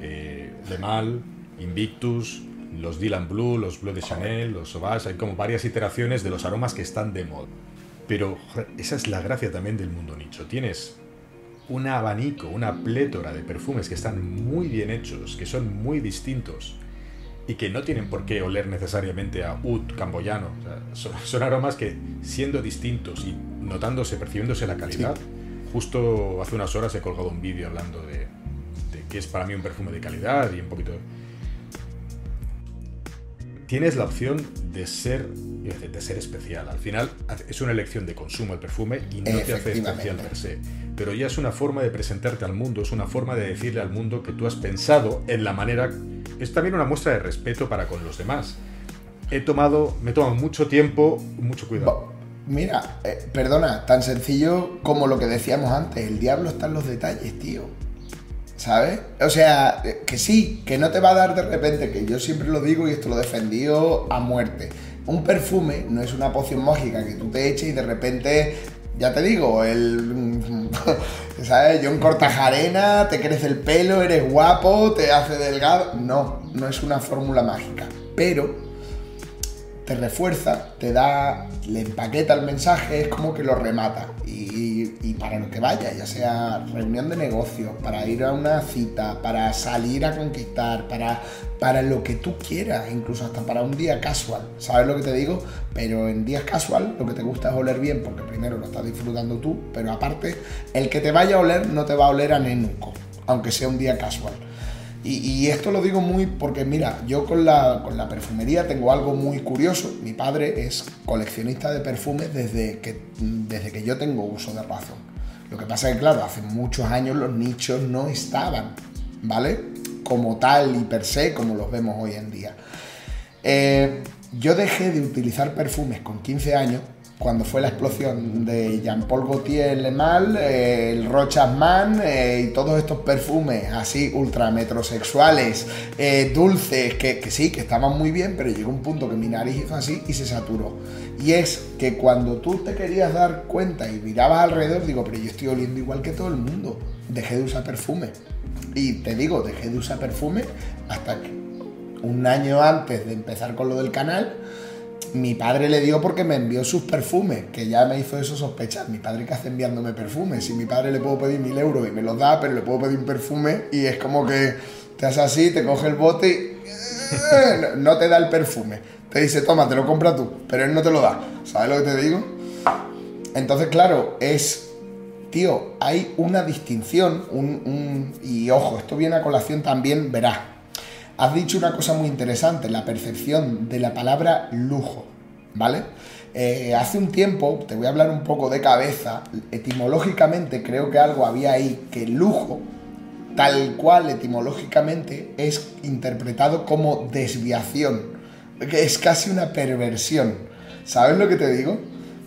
eh, De Mal, Invictus, los Dylan Blue, los Blue de Chanel, los Sauvage, hay como varias iteraciones de los aromas que están de moda. Pero esa es la gracia también del mundo nicho. Tienes un abanico, una plétora de perfumes que están muy bien hechos, que son muy distintos y que no tienen por qué oler necesariamente a oud camboyano. son, aromas que, siendo distintos y notándose, percibiéndose la calidad, justo hace unas horas he colgado un vídeo hablando de, de qué es para mí un perfume de calidad y un poquito... Tienes la opción de ser, de ser especial. Al final es una elección de consumo el perfume y no te hace especial per se. Pero ya es una forma de presentarte al mundo, es una forma de decirle al mundo que tú has pensado en la manera... Es también una muestra de respeto para con los demás. He tomado, me he tomado mucho tiempo, mucho cuidado. Mira, eh, perdona, tan sencillo como lo que decíamos antes, el diablo está en los detalles, tío. ¿Sabes? O sea, eh, que sí, que no te va a dar de repente, que yo siempre lo digo y esto lo he defendido a muerte. Un perfume no es una poción mágica que tú te eches y de repente, ya te digo, el. ¿Sabes? John Cortajarena, te crece el pelo, eres guapo, te hace delgado. No, no es una fórmula mágica. Pero te refuerza, te da, le empaqueta el mensaje, es como que lo remata. Y, para lo que vaya, ya sea reunión de negocios, para ir a una cita, para salir a conquistar, para, para lo que tú quieras, incluso hasta para un día casual. ¿Sabes lo que te digo? Pero en días casual lo que te gusta es oler bien, porque primero lo estás disfrutando tú, pero aparte, el que te vaya a oler no te va a oler a nenuco, aunque sea un día casual. Y, esto lo digo muy porque, mira, yo con la, con la, perfumería tengo algo muy curioso. Mi padre es coleccionista de perfumes desde que, desde que yo tengo uso de razón. Lo que pasa es que, claro, hace muchos años los nichos no estaban, ¿vale? Como tal y per se, como los vemos hoy en día. Eh, yo dejé de utilizar perfumes con 15 años cuando fue la explosión de Jean-Paul Gaultier Le Mal, el Rochasman eh, y todos estos perfumes así ultra metrosexuales, eh, dulces, que, que, sí, que estaban muy bien, pero llegó un punto que mi nariz hizo así y se saturó. Y es que cuando tú te querías dar cuenta y mirabas alrededor, digo, pero yo estoy oliendo igual que todo el mundo, dejé de usar perfume. Y te digo, dejé de usar perfume hasta que un año antes de empezar con lo del canal, mi padre le dio porque me envió sus perfumes, que ya me hizo eso sospechar. Mi padre que hace enviándome perfumes. Si mi padre le puedo pedir mil euros y me los da, pero le puedo pedir un perfume y es como que te hace así, te coge el bote y no te da el perfume. Te dice, toma, te lo compra tú, pero él no te lo da. ¿Sabes lo que te digo? Entonces, claro, es, tío, hay una distinción, un, y ojo, esto viene a colación también, verás, Has dicho una cosa muy interesante, la percepción de la palabra lujo, ¿vale? Eh, hace un tiempo, te voy a hablar un poco de cabeza, etimológicamente creo que algo había ahí, que lujo, tal cual etimológicamente, es interpretado como desviación, que es casi una perversión. ¿Sabes lo que te digo?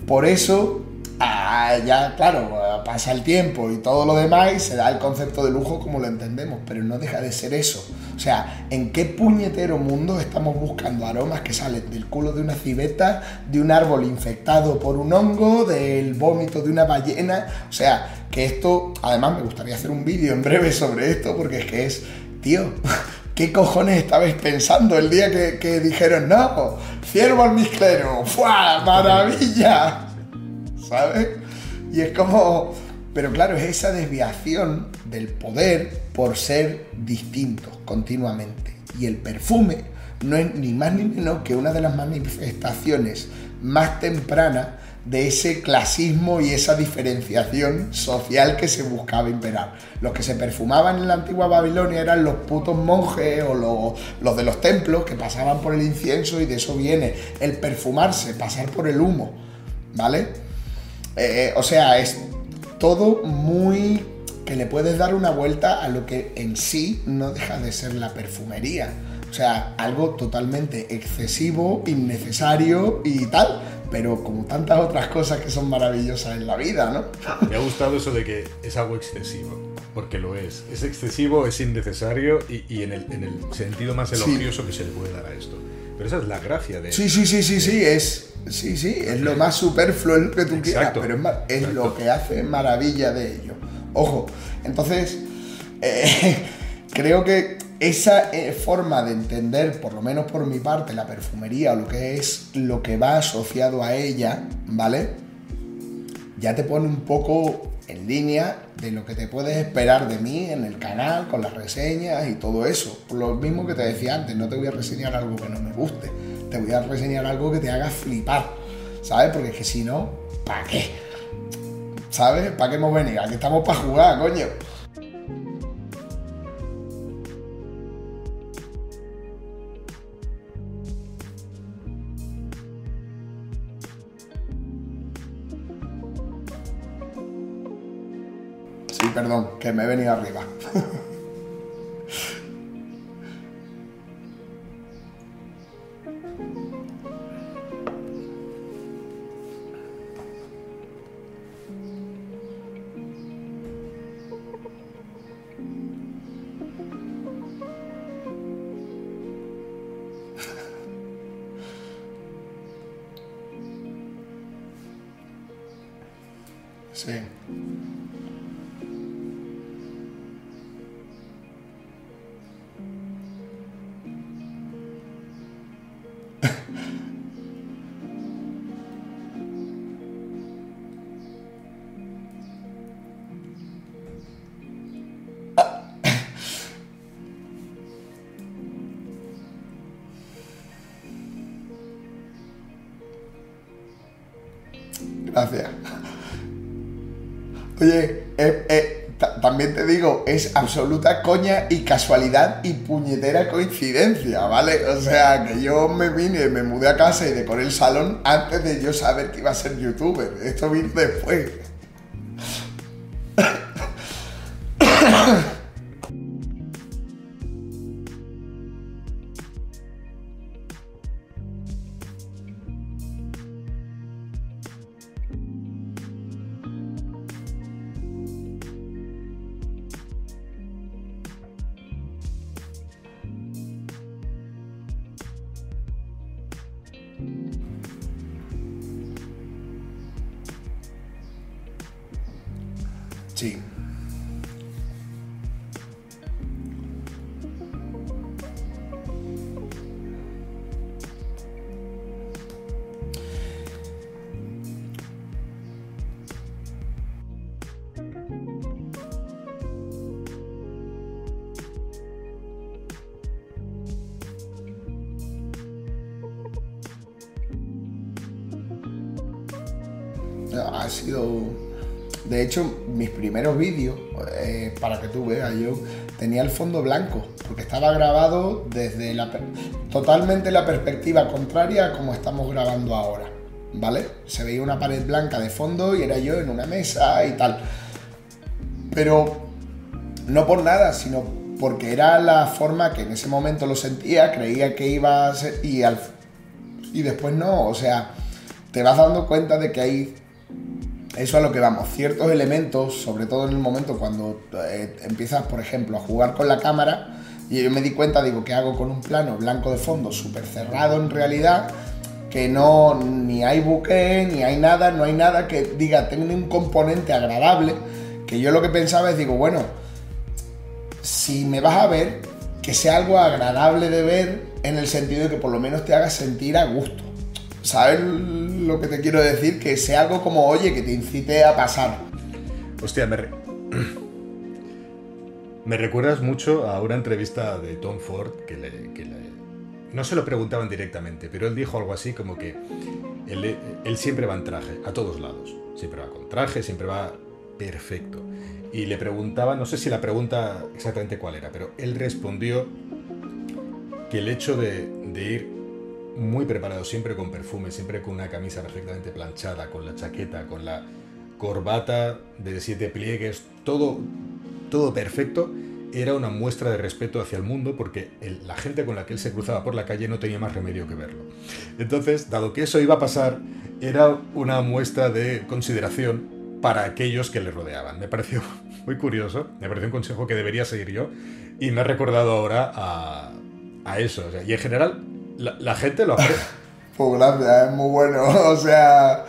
Por eso Ah, ya, claro, pasa el tiempo y todo lo demás y se da el concepto de lujo como lo entendemos, pero no deja de ser eso. O sea, ¿en qué puñetero mundo estamos buscando aromas que salen del culo de una civeta, de un árbol infectado por un hongo, del vómito de una ballena? O sea, que esto, además me gustaría hacer un vídeo en breve sobre esto, porque es que es, tío, ¿qué cojones estabais pensando el día que, dijeron, no, ciervo almizclero, ¡fua! ¡Maravilla! ¿sabes? Y es como, pero claro, es esa desviación del poder por ser distintos continuamente. Y el perfume no es ni más ni menos que una de las manifestaciones más tempranas de ese clasismo y esa diferenciación social que se buscaba imperar. Los que se perfumaban en la antigua Babilonia eran los putos monjes o los, los, de los templos que pasaban por el incienso y de eso viene el perfumarse, pasar por el humo, ¿vale? Eh, o sea, es todo muy que le puedes dar una vuelta a lo que en sí no deja de ser la perfumería. O sea, algo totalmente excesivo, innecesario y tal, pero como tantas otras cosas que son maravillosas en la vida, ¿no? Me ha gustado eso de que es algo excesivo, porque lo es. Es excesivo, es innecesario y, en, el, sentido más elogioso que se le puede dar a esto. Pero esa es la gracia de... Sí, sí, sí, sí, sí, es Sí, sí, es lo más superfluo que tú quieras, pero es, lo que hace maravilla de ello. Ojo, entonces, eh, creo que esa eh, forma de entender, por lo menos por mi parte, la perfumería o lo que es lo que va asociado a ella, ¿vale? Ya te pone un poco en línea de lo que te puedes esperar de mí en el canal, con las reseñas y todo eso. Lo mismo que te decía antes, no te voy a reseñar algo que no me guste te voy a reseñar algo que te haga flipar, ¿sabes? Porque es que si no, ¿para qué? ¿sabes? ¿Para qué hemos venido? Aquí estamos para jugar, coño. Sí, perdón, que me he venido arriba. también te digo, es absoluta coña y casualidad y puñetera coincidencia, ¿vale? O sea, que yo me vine, me mudé a casa y decoré el salón antes de yo saber que iba a ser youtuber. Esto vino después. Blanco, porque estaba grabado desde la totalmente la perspectiva contraria a como estamos grabando ahora, ¿vale? Se veía una pared blanca de fondo y era yo en una mesa y tal. Pero no por nada, sino porque era la forma que en ese momento lo sentía, creía que iba a ser y, al, y después no, o sea, te vas dando cuenta de que hay eso a lo que vamos, ciertos elementos, sobre todo en el momento cuando eh, empiezas, por ejemplo, a jugar con la cámara, y yo me di cuenta, digo, ¿qué hago con un plano blanco de fondo, súper cerrado en realidad? Que no, ni hay buque, ni hay nada, no hay nada que diga, tenga un componente agradable, que yo lo que pensaba es, digo, bueno, si me vas a ver, que sea algo agradable de ver en el sentido de que por lo menos te haga sentir a gusto. ¿Sabes lo que te quiero decir? Que sea algo como, oye, que te incite a pasar. Hostia, me, me recuerdas mucho a una entrevista de Tom Ford que le, No se lo preguntaban directamente, pero él dijo algo así como que él, siempre va en traje, a todos lados. Siempre va con traje, siempre va perfecto. Y le preguntaban, no sé si la pregunta exactamente cuál era, pero él respondió que el hecho de, de ir muy preparado, siempre con perfume, siempre con una camisa perfectamente planchada, con la chaqueta, con la corbata de siete pliegues, todo, todo perfecto, era una muestra de respeto hacia el mundo porque la gente con la que él se cruzaba por la calle no tenía más remedio que verlo. Entonces, dado que eso iba a pasar, era una muestra de consideración para aquellos que le rodeaban. Me pareció muy curioso, me pareció un consejo que debería seguir yo y me ha recordado ahora a, a eso. o sea, y en general, la, gente lo aprecia. Pues gracias, es muy bueno. O sea,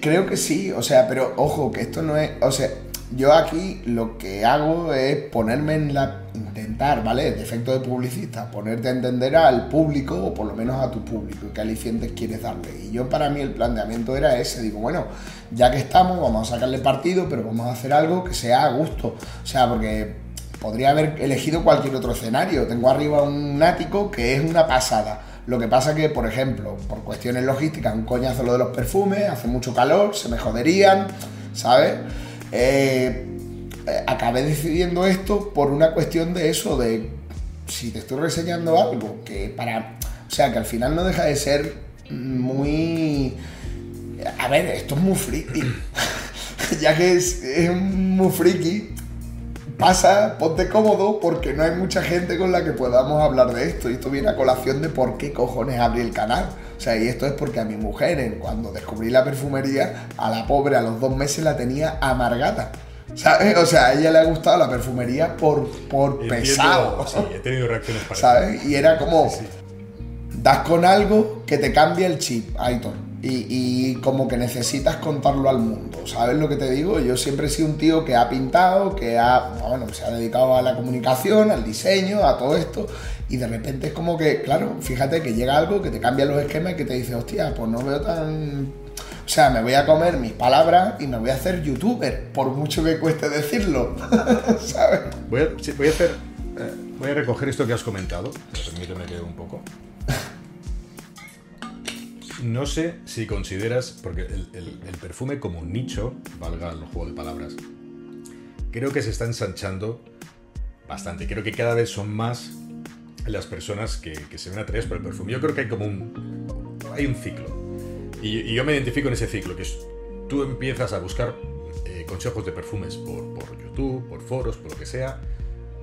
creo que sí, o sea, pero ojo, que esto no es, o sea, yo aquí lo que hago es ponerme en la, intentar, ¿vale? Defecto de publicista, ponerte a entender al público, o por lo menos a tu público, qué alicientes quieres darle. Y yo para mí el planteamiento era ese, digo, bueno, ya que estamos, vamos a sacarle partido, pero vamos a hacer algo que sea a gusto. O sea, porque podría haber elegido cualquier otro escenario. Tengo arriba un ático que es una pasada. Lo que pasa que, por ejemplo, por cuestiones logísticas, un coñazo lo de los perfumes, hace mucho calor, se me joderían, ¿sabes? Eh, acabé decidiendo esto por una cuestión de eso, de si te estoy reseñando algo que para... O sea, que al final no deja de ser muy... A ver, esto es muy friki. ya que es muy friki, pasa, ponte cómodo porque no hay mucha gente con la que podamos hablar de esto. Y esto viene a colación de por qué cojones abrí el canal. O sea, y esto es porque a mi mujer, cuando descubrí la perfumería, a la pobre a los dos meses la tenía amargata. ¿Sabes? O sea, a ella le ha gustado la perfumería por, por pesado. Sí, he tenido reacciones parecidas. ¿Sabes? Y era como, das con algo que te cambia el chip, Aitor. Y, como que necesitas contarlo al mundo. ¿Sabes lo que te digo? Yo siempre he sido un tío que ha pintado, que ha, bueno, se ha dedicado a la comunicación, al diseño, a todo esto. Y de repente es como que, claro, fíjate que llega algo que te cambia los esquemas y que te dice, hostia, pues no veo tan o sea, me voy a comer mis palabras y me voy a hacer youtuber, por mucho que cueste decirlo. ¿Sabes? Voy a, voy a hacer. Eh, voy a recoger esto que has comentado. Permíteme que un poco. No sé si consideras, porque el, perfume como nicho, valga el juego de palabras, creo que se está ensanchando bastante. Creo que cada vez son más las personas que, que se ven atraídas por el perfume. Yo creo que hay como un. Hay un ciclo. Y, yo me identifico en ese ciclo, que es tú empiezas a buscar eh, consejos de perfumes por, YouTube, por foros, por lo que sea,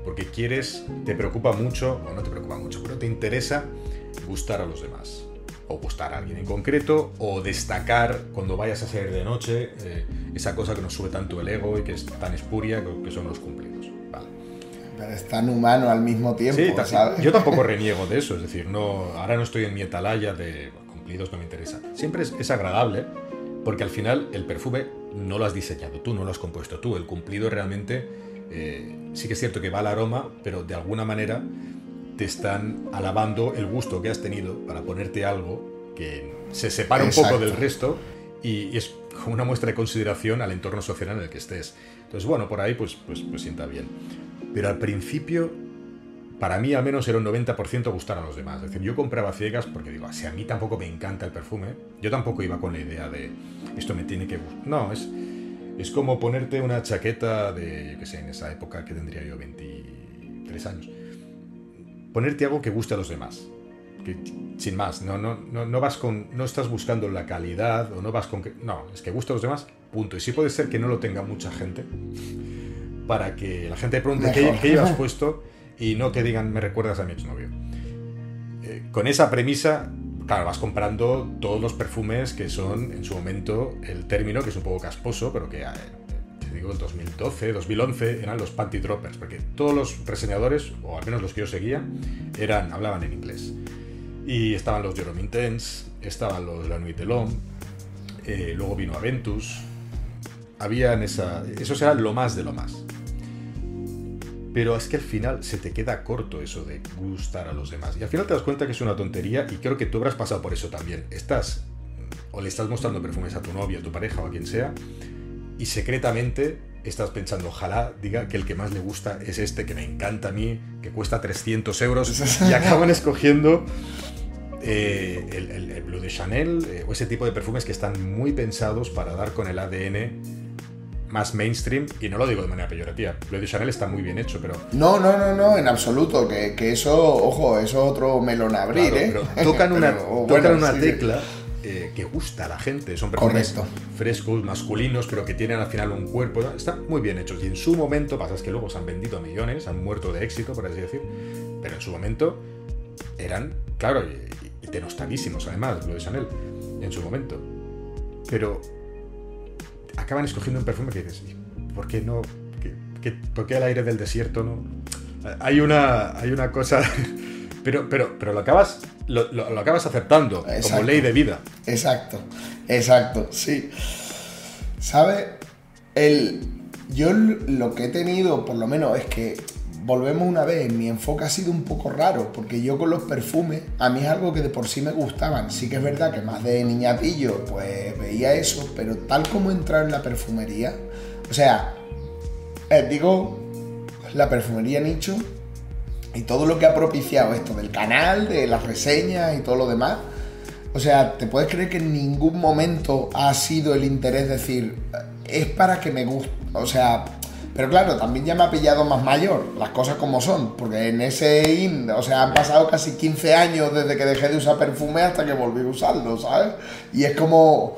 porque quieres, te preocupa mucho, o no te preocupa mucho, pero te interesa gustar a los demás. O gustar a alguien en concreto, o destacar cuando vayas a salir de noche eh, esa cosa que nos sube tanto el ego y que es tan espuria que son los cumplidos. Vale. Pero es tan humano al mismo tiempo, sí, ¿sabes? Yo tampoco reniego de eso, es decir, no, ahora no estoy en mi atalaya de no me interesa. Siempre es, agradable porque al final el perfume no lo has diseñado tú, no lo has compuesto tú. El cumplido realmente eh, sí que es cierto que va al aroma, pero de alguna manera te están alabando el gusto que has tenido para ponerte algo que se separa un poco del resto y, es como una muestra de consideración al entorno social en el que estés. Entonces, bueno, por ahí pues, pues, pues sienta bien. Pero al principio para mí al menos era un 90% gustar a los demás. Es decir, yo compraba ciegas porque digo, si a mí tampoco me encanta el perfume, yo tampoco iba con la idea de esto me tiene que gustar. No, es, es como ponerte una chaqueta de, yo qué sé, en esa época que tendría yo 23 años. Ponerte algo que guste a los demás. Que, sin más, no, no, no, no, vas con, no estás buscando la calidad o no vas con que... No, es que guste a los demás, punto. Y sí puede ser que no lo tenga mucha gente para que la gente pregunte ¿qué, ¿qué llevas puesto? y no que digan me recuerdas a mi exnovio. Eh, con esa premisa, claro, vas comprando todos los perfumes que son en su momento el término, que es un poco casposo, pero que, eh, digo, en 2012, 2011 eran los panty droppers, porque todos los reseñadores, o al menos los que yo seguía, eran, hablaban en inglés. Y estaban los Jerome Intense, estaban los La Nuit de l'Homme, eh, luego vino Aventus. Habían esa. Eso era lo más de lo más. Pero es que al final se te queda corto eso de gustar a los demás. Y al final te das cuenta que es una tontería y creo que tú habrás pasado por eso también. Estás o le estás mostrando perfumes a tu novia, a tu pareja o a quien sea y secretamente estás pensando, ojalá diga que el que más le gusta es este, que me encanta a mí, que cuesta 300 euros y acaban escogiendo eh, el, Blue de Chanel eh, o ese tipo de perfumes que están muy pensados para dar con el ADN más mainstream, y no lo digo de manera peyorativa, lo de Chanel está muy bien hecho, pero... No, no, no, no, en absoluto, que, eso, ojo, eso es otro melón a abrir, ¿eh? tocan una, una tecla eh, que gusta a la gente, son perfumes frescos, masculinos, pero que tienen al final un cuerpo, están muy bien hechos, y en su momento, pasa es que luego se han vendido millones, han muerto de éxito, por así decir, pero en su momento eran, claro, y, denostadísimos además, lo de Chanel, en su momento. Pero acaban escogiendo un perfume que dices, ¿por qué no? ¿Por qué el aire del desierto no? Hay una, hay una cosa, pero, pero, pero lo acabas, lo, lo, acabas aceptando como ley de vida. Exacto, exacto, sí. ¿Sabe? El, yo lo que he tenido, por lo menos, es que volvemos una vez, mi enfoque ha sido un poco raro, porque yo con los perfumes, a mí es algo que de por sí me gustaban. Sí que es verdad que más de niñatillo, pues veía eso, pero tal como entrar en la perfumería, o sea, eh, digo, la perfumería nicho y todo lo que ha propiciado esto del canal, de las reseñas y todo lo demás, o sea, ¿te puedes creer que en ningún momento ha sido el interés decir, es para que me guste? O sea, pero claro, también ya me ha pillado más mayor, las cosas como son, porque en ese o sea, han pasado casi 15 años desde que dejé de usar perfume hasta que volví a usarlo, ¿sabes? Y es como...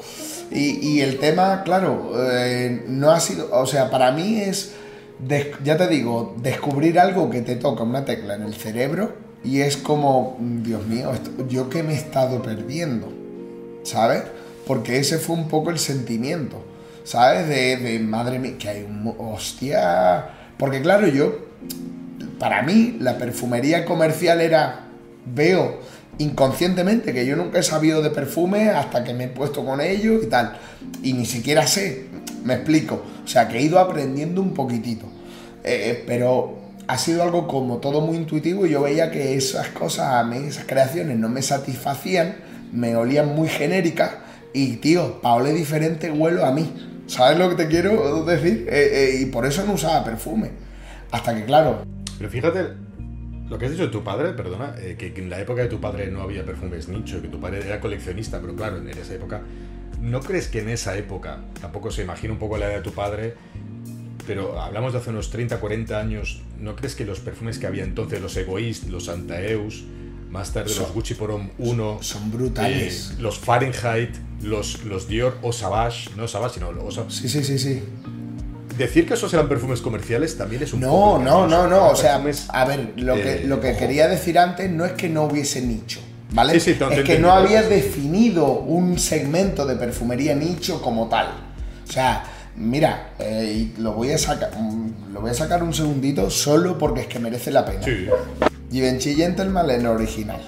Y, el tema, claro, eh, no ha sido, o sea, para mí es, ya te digo, descubrir algo que te toca una tecla en el cerebro y es como, Dios mío, yo que me he estado perdiendo, ¿sabes? Porque ese fue un poco el sentimiento. ¿sabes? De, madre mía, que hay un. Hostia. Porque claro, yo. Para mí, la perfumería comercial era. Veo inconscientemente que yo nunca he sabido de perfume hasta que me he puesto con ellos y tal. Y ni siquiera sé. Me explico. O sea, que he ido aprendiendo un poquitito. Eh, eh, pero ha sido algo como todo muy intuitivo y yo veía que esas cosas, a mí, esas creaciones no me satisfacían, me olían muy genéricas y tío, para oler diferente huelo a mí. ¿Sabes lo que te quiero decir? Eh, y por eso no usaba perfume. Hasta que, claro. Pero fíjate, lo que has dicho de tu padre, perdona, que, en la época de tu padre no había perfumes nicho, que tu padre era coleccionista, pero claro, en esa época. ¿No crees que en esa época, tampoco se imagina un poco la edad de tu padre, pero hablamos de hace unos 30, 40 años, ¿no crees que los perfumes que había entonces, los Egoist, los Antaeus, más tarde los Gucci Porom 1, son brutales. los Fahrenheit, los, los Dior o Savage, no Savage, sino o Sí, sí, sí, sí. Decir que esos eran perfumes comerciales también es un no, poco. No, no, no, no. O sea, a ver, lo que, lo que quería decir antes no es que no hubiese nicho. ¿Vale? es que no había definido un segmento de perfumería nicho como tal. O sea, mira, eh, lo voy a sacar, mm, lo voy a sacar un segundito solo porque es que merece la pena. Sí. Givenchy Gentleman en original,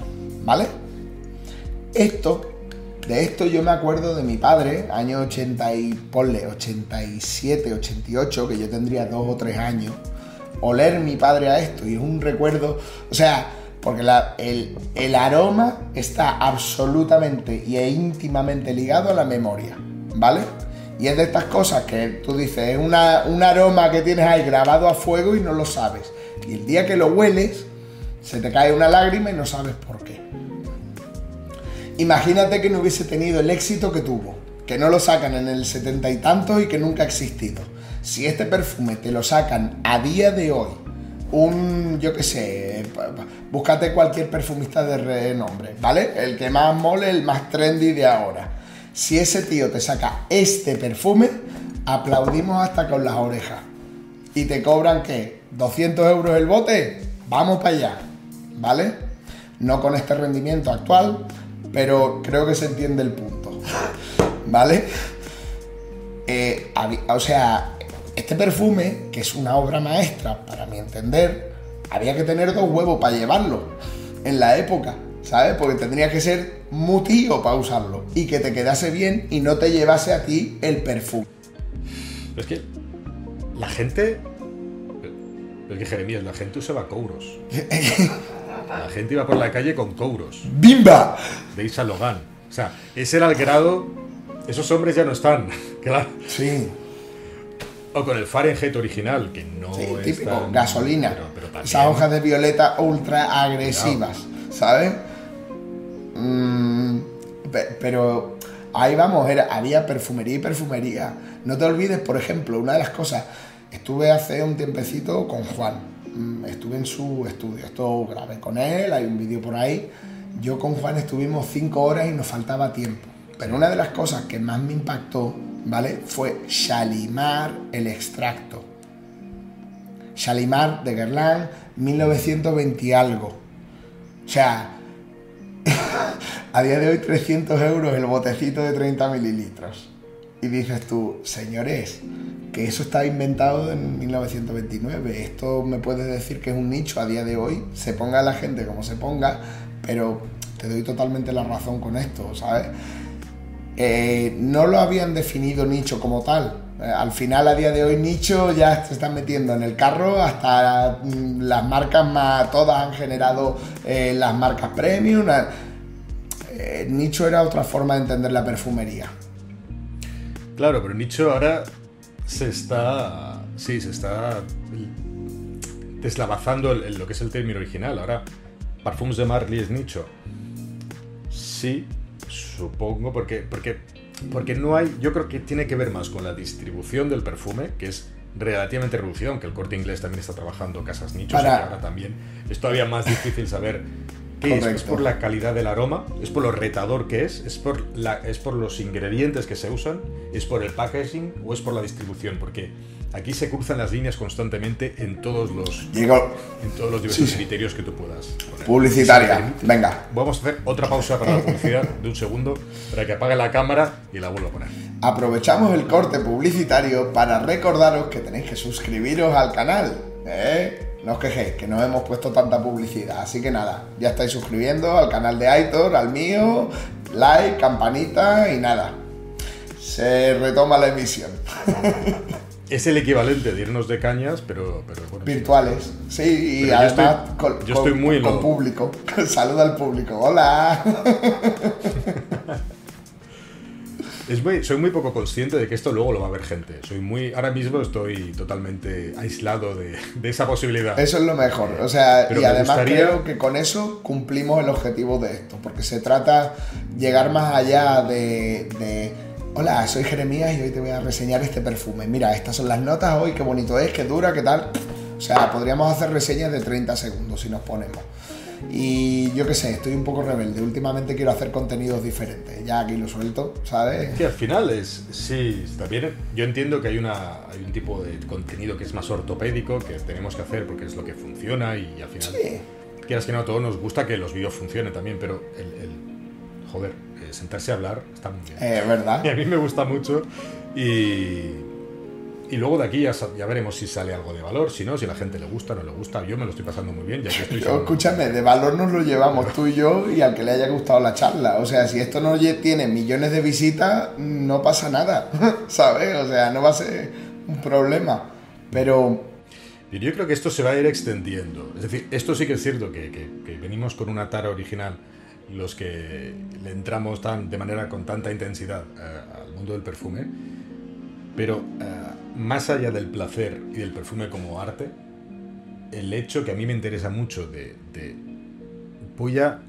¿vale? Esto de esto yo me acuerdo de mi padre, año 80 y, ponle, 87, 88, que yo tendría dos o tres años, oler mi padre a esto y es un recuerdo, o sea, porque el, aroma está absolutamente y es íntimamente ligado a la memoria, ¿vale? Y es de estas cosas que tú dices, es un aroma que tienes ahí grabado a fuego y no lo sabes. Y el día que lo hueles, se te cae una lágrima y no sabes por qué. Imagínate que no hubiese tenido el éxito que tuvo, que no lo sacan en el setenta y tantos y que nunca ha existido. Si este perfume te lo sacan a día de hoy, un, yo qué sé, búscate cualquier perfumista de renombre, ¿vale? El que más mole, el más trendy de ahora. Si ese tío te saca este perfume, aplaudimos hasta con las orejas. ¿Y te cobran qué? ¿200 euros el bote? Vamos para allá, ¿vale? No con este rendimiento actual, pero creo que se entiende el punto. ¿Vale? Eh, o sea, este perfume, que es una obra maestra, para mi entender, había que tener dos huevos para llevarlo en la época, ¿sabes? Porque tendría que ser muy tío para usarlo y que te quedase bien y no te llevase a ti el perfume. es que la gente. Es que Jeremías, la gente usaba cobros. La gente iba por la calle con cobros. ¡Bimba! De Isa Logan. O sea, ese era el grado. Esos hombres ya no están. Claro. Sí. O con el Fahrenheit original, que no sí, es típico, gasolina. Esas hojas de violeta ultra agresivas, ¿sabes? Mm, pero ahí vamos, era, había perfumería y perfumería. No te olvides, por ejemplo, una de las cosas, estuve hace un tiempecito con Juan, Mm, estuve en su estudio. Esto grabé con él, hay un vídeo por ahí. Yo con Juan estuvimos cinco horas y nos faltaba tiempo. Pero una de las cosas que más me impactó, ¿vale? Fue Shalimar el extracto. Shalimar de Guerlain, 1920 y algo. O sea, a día de hoy 300 euros el botecito de 30 mililitros. Y dices tú, señores, que eso estaba inventado en 1929. Esto me puede decir que es un nicho a día de hoy, se ponga la gente como se ponga, pero te doy totalmente la razón con esto, ¿sabes? Eh, no lo habían definido nicho como tal. Eh, al final, a día de hoy, nicho ya se están metiendo en el carro, hasta mm, las marcas más, todas han generado eh, las marcas premium. nicho era otra forma de entender la perfumería. Claro, pero nicho ahora se está. Sí, se está deslavazando lo que es el término original. Ahora, Parfums de Marley es nicho. Sí, supongo, porque, porque, porque no hay. Yo creo que tiene que ver más con la distribución del perfume, que es relativamente reducido, aunque el corte inglés también está trabajando casas nichos y ahora también es todavía más difícil saber qué es. Es por la calidad del aroma, es por lo retador que es, es por, la, es por los ingredientes que se usan, es por el packaging o es por la distribución, porque Aquí se cruzan las líneas constantemente en todos los, en todos los diversos criterios que tú puedas poner. Publicitaria, venga. Vamos a hacer otra pausa para la publicidad de un segundo para que apague la cámara y la vuelva a poner. Aprovechamos el corte publicitario para recordaros que tenéis que suscribiros al canal. ¿eh? No os quejéis, que no hemos puesto tanta publicidad. Así que nada, ya estáis suscribiendo al canal de Aitor, al mío, like, campanita y nada. Se retoma la emisión. Es el equivalente de irnos de cañas, pero, pero Virtuales, sí, y además con, público. Saluda al público, hola. soy muy poco consciente de que esto luego lo va a ver gente. Soy muy, ahora mismo estoy totalmente aislado de, esa posibilidad. Eso es lo mejor. O sea, y además creo que con eso cumplimos el objetivo de esto, porque se trata llegar más allá de Hola, soy Jeremías y hoy te voy a reseñar este perfume. Mira, estas son las notas hoy, qué bonito es, qué dura, qué tal. O sea, podríamos hacer reseñas de 30 segundos si nos ponemos. Y yo qué sé, estoy un poco rebelde. Últimamente quiero hacer contenidos diferentes. Ya aquí lo suelto, ¿sabes? Que al final es. Sí, también. Yo entiendo que hay, una, hay un tipo de contenido que es más ortopédico, que tenemos que hacer porque es lo que funciona y al final. Sí. Quieras que no, a todos nos gusta que los vídeos funcionen también, pero el, el joder, sentarse a hablar está muy bien. Eh, ¿Verdad? Y a mí me gusta mucho. Y, y luego de aquí ya, ya, veremos si sale algo de valor, si no, si la gente le gusta, no le gusta. Yo me lo estoy pasando muy bien. Ya que estoy escúchame, de valor nos lo llevamos tú y yo y al que le haya gustado la charla. O sea, si esto no tiene millones de visitas, no pasa nada, ¿sabes? O sea, no va a ser un problema. Pero yo creo que esto se va a ir extendiendo. Es decir, esto sí que es cierto que, que, que venimos con una tara original los que le entramos tan, de manera con tanta intensidad eh, al mundo del perfume, pero eh, más allá del placer y del perfume como arte, el hecho que a mí me interesa mucho de, voy a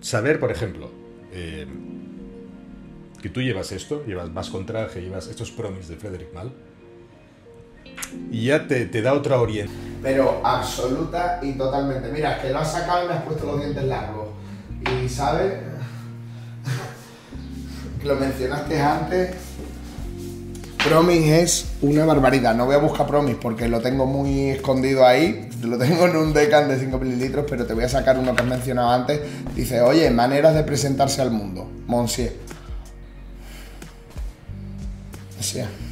saber, por ejemplo, eh, que tú llevas esto, llevas más con traje, llevas estos promis de Frederick Mal, y ya te, te da otra orientación. Pero absoluta y totalmente. Mira, que lo has sacado y me has puesto los dientes largos. Y sabes, lo mencionaste antes, Promis es una barbaridad. No voy a buscar Promis porque lo tengo muy escondido ahí. Lo tengo en un decan de 5 mililitros, pero te voy a sacar uno que has mencionado antes. Dice, oye, maneras de presentarse al mundo. Monsieur.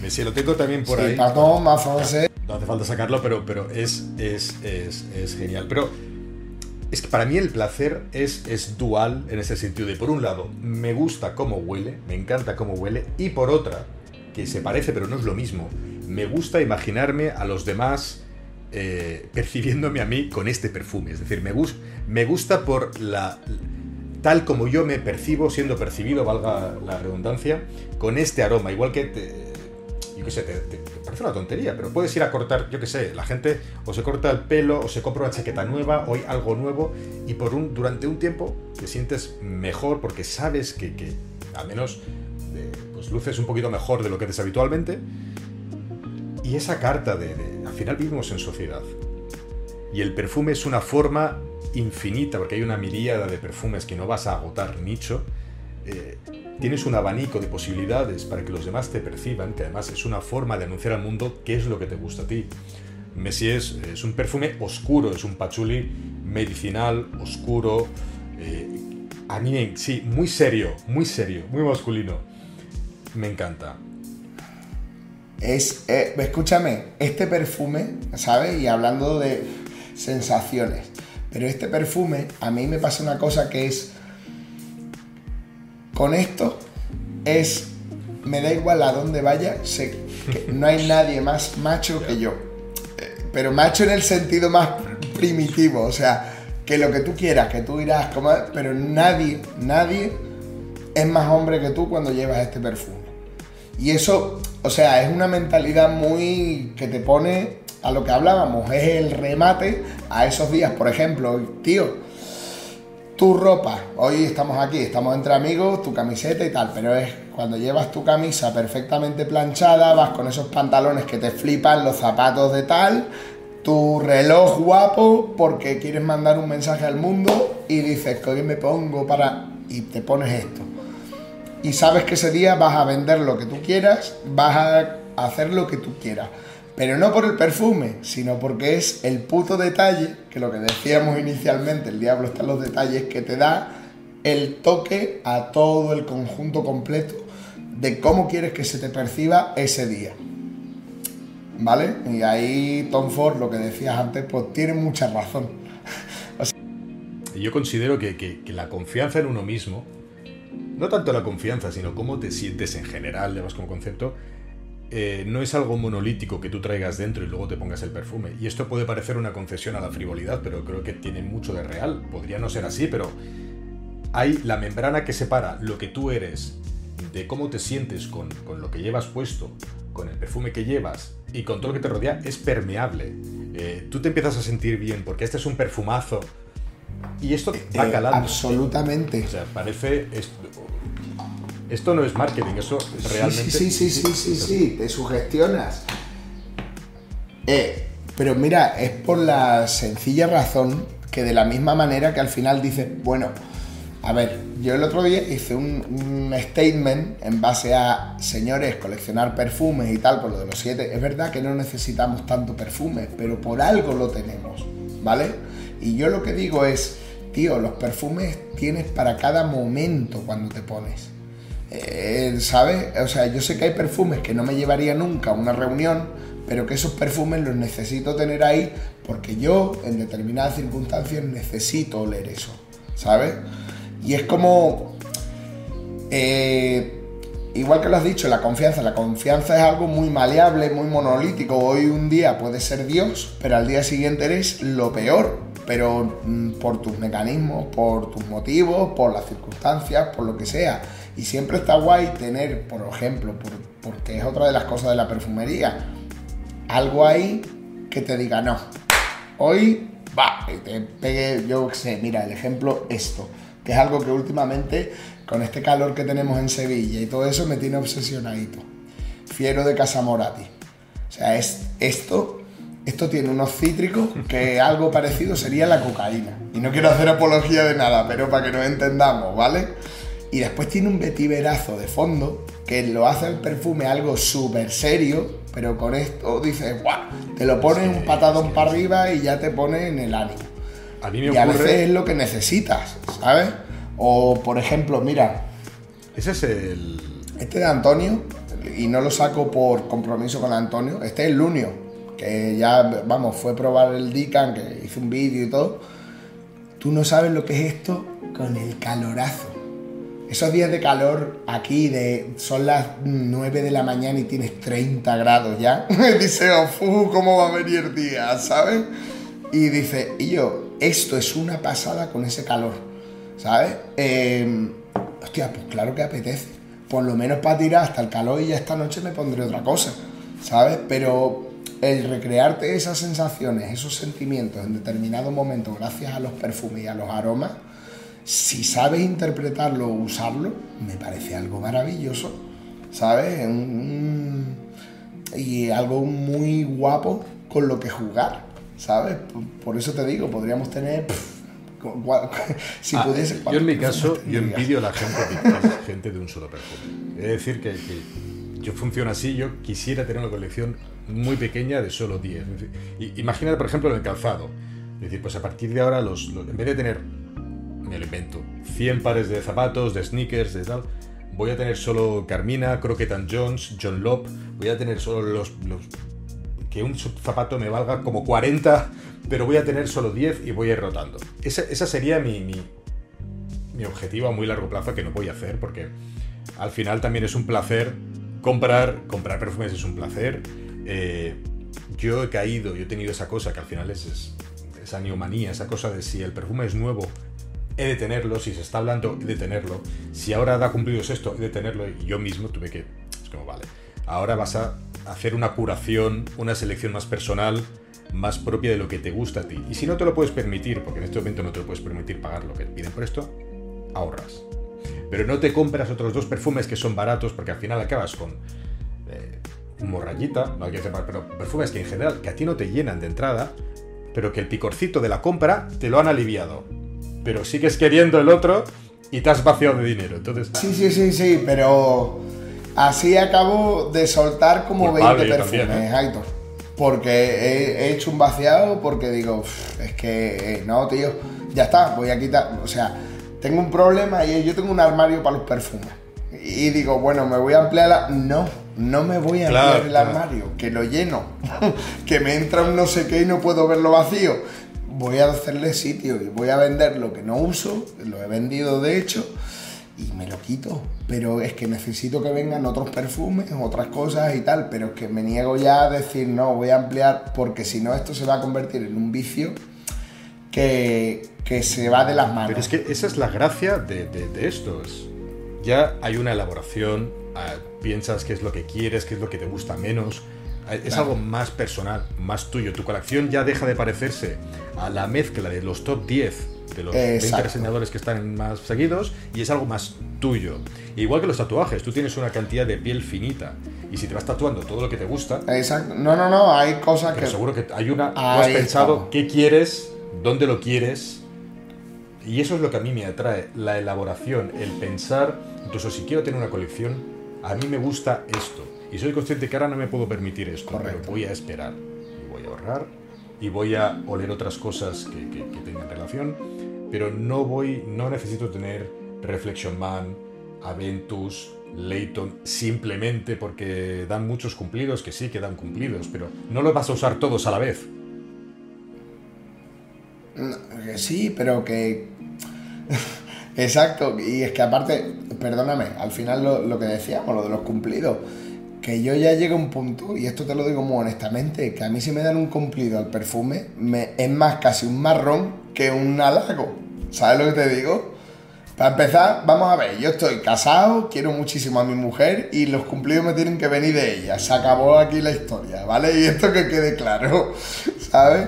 Monsieur, lo tengo también por ahí. Pardon, más francés. No hace falta sacarlo, pero, pero es, es, es, es genial. Pero es que para mí el placer es, es dual en ese sentido de, por un lado, me gusta cómo huele, me encanta cómo huele, y por otra, que se parece pero no es lo mismo, me gusta imaginarme a los demás eh, percibiéndome a mí con este perfume. Es decir, me, me gusta por la tal como yo me percibo siendo percibido, valga la redundancia, con este aroma. Igual que yo qué sé, te, parece una tontería, pero puedes ir a cortar, yo qué sé, la gente o se corta el pelo o se compra una chaqueta nueva o algo nuevo y por un, durante un tiempo te sientes mejor porque sabes que, que al menos eh, pues luces un poquito mejor de lo que haces habitualmente. Y esa carta de, al final vivimos en sociedad. Y el perfume es una forma infinita, porque hay una miríada de perfumes que no vas a agotar nicho. Eh, tienes un abanico de posibilidades para que los demás te perciban, que además es una forma de anunciar al mundo qué es lo que te gusta a ti. Messi es, un perfume oscuro, es un pachuli medicinal, oscuro, eh, a mí sí, muy serio, muy serio, muy masculino. Me encanta. Es, eh, escúchame, este perfume, ¿sabes? Y hablando de sensaciones, pero este perfume a mí me pasa una cosa que es con esto es, me da igual a dónde vaya, sé que no hay nadie más macho que yo. Eh, pero macho en el sentido más primitivo, o sea, que lo que tú quieras, que tú irás, como, pero nadie, nadie es más hombre que tú cuando llevas este perfume. Y eso, o sea, es una mentalidad muy que te pone a lo que hablábamos, es el remate a esos días. Por ejemplo, tío, tu ropa, hoy estamos aquí, estamos entre amigos, tu camiseta y tal, pero es cuando llevas tu camisa perfectamente planchada, vas con esos pantalones que te flipan, los zapatos de tal, tu reloj guapo porque quieres mandar un mensaje al mundo y dices, que hoy me pongo para... y te pones esto. Y sabes que ese día vas a vender lo que tú quieras, vas a hacer lo que tú quieras. Pero no por el perfume, sino porque es el puto detalle, que lo que decíamos inicialmente, el diablo está en los detalles, que te da el toque a todo el conjunto completo de cómo quieres que se te perciba ese día. ¿Vale? Y ahí Tom Ford, lo que decías antes, pues tiene mucha razón. Yo considero que, que, la confianza en uno mismo, no tanto la confianza, sino cómo te sientes en general, digamos, como concepto, eh, no es algo monolítico que tú traigas dentro y luego te pongas el perfume. Y esto puede parecer una concesión a la frivolidad, pero creo que tiene mucho de real. Podría no ser así, pero hay la membrana que separa lo que tú eres de cómo te sientes con, con lo que llevas puesto, con el perfume que llevas y con todo lo que te rodea, es permeable. Eh, tú te empiezas a sentir bien porque este es un perfumazo. Y esto va eh, calando. Absolutamente. O sea, parece. Esto no es marketing, eso realmente. Sí, sí, sí, sí, sí, sí, te sugestionas. Eh, pero mira, es por la sencilla razón que de la misma manera que al final dices, bueno, a ver, yo el otro día hice un, statement en base a, señores, coleccionar perfumes y tal, por lo de los siete. Es verdad que no necesitamos tanto perfume, pero por algo lo tenemos, ¿vale? Y yo lo que digo es, tío, los perfumes tienes para cada momento cuando te pones. ¿Sabes? O sea, yo sé que hay perfumes que no me llevaría nunca a una reunión, pero que esos perfumes los necesito tener ahí porque yo en determinadas circunstancias necesito oler eso, ¿sabes? Y es como... Eh, igual que lo has dicho, la confianza. La confianza es algo muy maleable, muy monolítico. Hoy un día puedes ser Dios, pero al día siguiente eres lo peor. Pero mm, por tus mecanismos, por tus motivos, por las circunstancias, por lo que sea. Y siempre está guay tener, por ejemplo, porque es otra de las cosas de la perfumería, algo ahí que te diga, no, hoy va, te pegue, yo qué sé, mira, el ejemplo, esto, que es algo que últimamente, con este calor que tenemos en Sevilla y todo eso, me tiene obsesionadito. Fiero de Casa Morati. O sea, es esto, esto tiene unos cítricos que algo parecido sería la cocaína. Y no quiero hacer apología de nada, pero para que nos entendamos, ¿vale? Y después tiene un vetiverazo de fondo que lo hace el perfume algo súper serio, pero con esto dices, ¡guau! Te lo pones un patadón para arriba y ya te pone en el ánimo. A mí me y a veces es lo que necesitas, ¿sabes? O, por ejemplo, mira. Ese es el. Este de Antonio, y no lo saco por compromiso con Antonio, este es el Lunio, que ya, vamos, fue probar el Dican, que hice un vídeo y todo. Tú no sabes lo que es esto con el calorazo esos días de calor aquí, de son las 9 de la mañana y tienes 30 grados ya, dice, oh, ¿cómo va a venir el día? ¿Sabes? Y dice, y yo, esto es una pasada con ese calor, ¿sabes? Em, hostia, pues claro que apetece. Por lo menos para tirar hasta el calor y ya esta noche me pondré otra cosa, ¿sabes? Pero el recrearte esas sensaciones, esos sentimientos en determinado momento gracias a los perfumes y a los aromas, si sabes interpretarlo o usarlo, me parece algo maravilloso, ¿sabes? y algo muy guapo con lo que jugar, ¿sabes? Por, eso te digo, podríamos tener... si ah, pudiese, yo en mi caso, yo envidio a la gente gente de un solo perfume. Es decir, que, yo funciono así, yo quisiera tener una colección muy pequeña de solo 10. Imagínate, por ejemplo, en el calzado. Es decir, pues a partir de ahora, los, en vez de tener me lo invento, 100 pares de zapatos, de sneakers, de tal, voy a tener solo Carmina, Crockett Jones, John Lop, voy a tener solo los, que un zapato me valga como 40, pero voy a tener solo 10 y voy a ir rotando. Esa, esa sería mi, mi, objetivo a muy largo plazo que no voy a hacer porque al final también es un placer comprar, comprar perfumes es un placer. Eh, yo he caído, yo he tenido esa cosa que al final es, esa neomanía, esa cosa de si el perfume es nuevo, he de tenerlo, si se está hablando, he de tenerlo, si ahora da cumplidos esto, he de tenerlo, y yo mismo tuve que, es como, vale, ahora vas a hacer una curación, una selección más personal, más propia de lo que te gusta a ti. Y si no te lo puedes permitir, porque en este momento no te lo puedes permitir pagar lo que piden por esto, ahorras. Pero no te compras otros dos perfumes que son baratos, porque al final acabas con eh, morrayita, no hay que separar, pero perfumes que en general que a ti no te llenan de entrada, pero que el picorcito de la compra te lo han aliviado. Pero sigues queriendo el otro y te has vaciado de dinero. Entonces, Sí, sí, sí, sí, pero así acabo de soltar como Culpable 20 yo también, perfumes, ¿eh? Aitor. Porque he, he hecho un vaciado porque digo, "Uf, es que eh, no, tío, ya está, voy a quitar. O sea, tengo un problema y yo tengo un armario para los perfumes. Y digo, bueno, me voy a ampliar la... No, no me voy a Claro, ampliar el claro. armario, que lo lleno. que me entra un no sé qué y no puedo verlo vacío. Voy a hacerle sitio y voy a vender lo que no uso, lo he vendido de hecho, y me lo quito. Pero es que necesito que vengan otros perfumes, otras cosas y tal, pero es que me niego ya a decir, no, voy a ampliar, porque si no esto se va a convertir en un vicio que, que se va de las manos. Pero es que esa es la gracia de, de- de esto. es- Ya hay una elaboración, ah, piensas qué es lo que quieres, qué es lo que te gusta menos. Es Claro. algo más personal, más tuyo. Tu colección ya deja de parecerse a la mezcla de los top 10 de los 20 Exacto. diseñadores que están más seguidos y es algo más tuyo. Igual que los tatuajes, tú tienes una cantidad de piel finita y si te vas tatuando todo lo que te gusta, Exacto. No, no, no, hay cosas pero que... seguro que hay una. Tú has pensado estamos. qué quieres, dónde lo quieres. Y eso es lo que a mí me atrae, la elaboración, el pensar, incluso si quiero tener una colección, a mí me gusta esto. Y soy consciente que ahora no me puedo permitir esto, Correcto. pero voy a esperar. Y voy a ahorrar y voy a oler otras cosas que, que- que tengan relación. Pero no voy, no necesito tener Reflection Man, Aventus, Layton, simplemente porque dan muchos cumplidos, que sí que dan cumplidos, pero no los vas a usar todos a la vez. Que sí, pero que. Exacto, y es que aparte, perdóname, al final lo, lo que decíamos, lo de los cumplidos, que yo ya llego a un punto, y esto te lo digo muy honestamente, que a mí si me dan un cumplido al perfume, me, es más casi un marrón que un halago. ¿Sabes lo que te digo? Para empezar, vamos a ver, yo estoy casado, quiero muchísimo a mi mujer y los cumplidos me tienen que venir de ella. Se acabó aquí la historia, ¿vale? Y esto que quede claro, ¿sabes?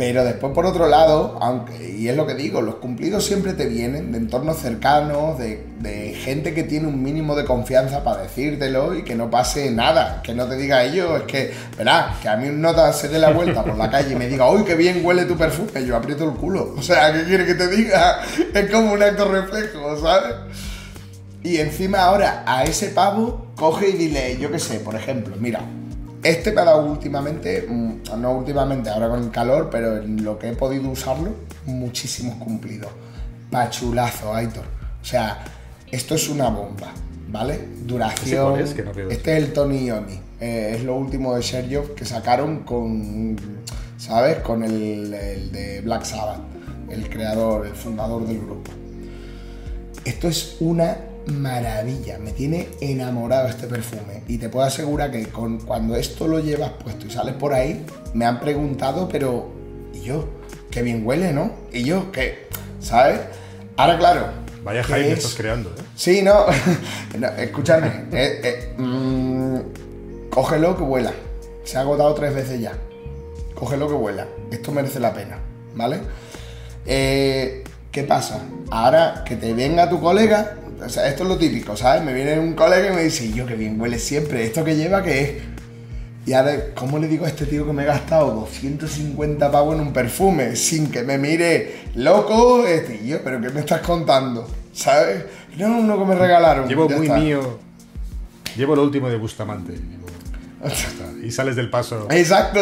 Pero después, por otro lado, aunque, y es lo que digo, los cumplidos siempre te vienen de entornos cercanos, de, de gente que tiene un mínimo de confianza para decírtelo y que no pase nada, que no te diga ello, es que, verás, que a mí un nota se dé la vuelta por la calle y me diga, uy, qué bien huele tu perfume, yo aprieto el culo. O sea, ¿qué quiere que te diga? Es como un acto reflejo, ¿sabes? Y encima ahora a ese pavo coge y dile, yo qué sé, por ejemplo, mira, este me ha dado últimamente, mm, no últimamente, ahora con el calor, pero en lo que he podido usarlo, muchísimos cumplidos. Pachulazo, Aitor. O sea, esto es una bomba, ¿vale? Duración. es? Que no este es el Tony Ioni. Eh, es lo último de Sergio que sacaron con, ¿sabes? Con el, el de Black Sabbath, el creador, el fundador del grupo. Esto es una maravilla, me tiene enamorado este perfume y te puedo asegurar que con, cuando esto lo llevas puesto y sales por ahí, me han preguntado, pero ¿y yo? Qué bien huele, ¿no? Y yo, ¿qué? ¿Sabes? Ahora, claro. Vaya ¿qué Jaime es? estás creando, ¿eh? Sí, no, No, escúchame, eh, eh, mm, cógelo que vuela. Se ha agotado tres veces ya. Cógelo que vuela. Esto merece la pena, ¿vale? Eh, ¿Qué pasa? Ahora que te venga tu colega, o sea, esto es lo típico, ¿sabes? Me viene un colega y me dice, yo qué bien huele siempre, ¿esto que lleva qué es? Y ahora, ¿cómo le digo a este tío que me he gastado 250 pavos en un perfume sin que me mire loco? Este, yo, ¿pero qué me estás contando? ¿Sabes? No, uno que me regalaron. Llevo muy está. mío. Llevo lo último de Bustamante. Y sales del paso. Exacto.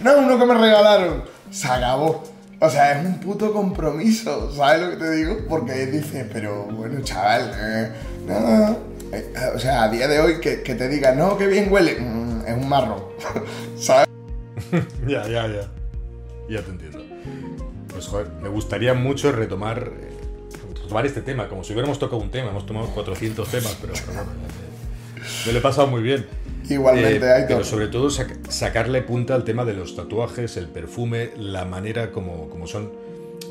No, uno que me regalaron. Se acabó. O sea, es un puto compromiso, ¿sabes lo que te digo? Porque dices, pero bueno, chaval, eh, no, no. Eh, O sea, a día de hoy que, te diga, no, qué bien huele, mm, es un marrón, ¿sabes? Ya, ya, ya. Ya te entiendo. Pues joder, me gustaría mucho retomar, eh, retomar este tema, como si hubiéramos tocado un tema. Hemos tomado 400 temas, pero, pero me lo he pasado muy bien. Igualmente, Eh. Pero sobre todo sac- sacarle punta al tema de los tatuajes, el perfume, la manera como, como son.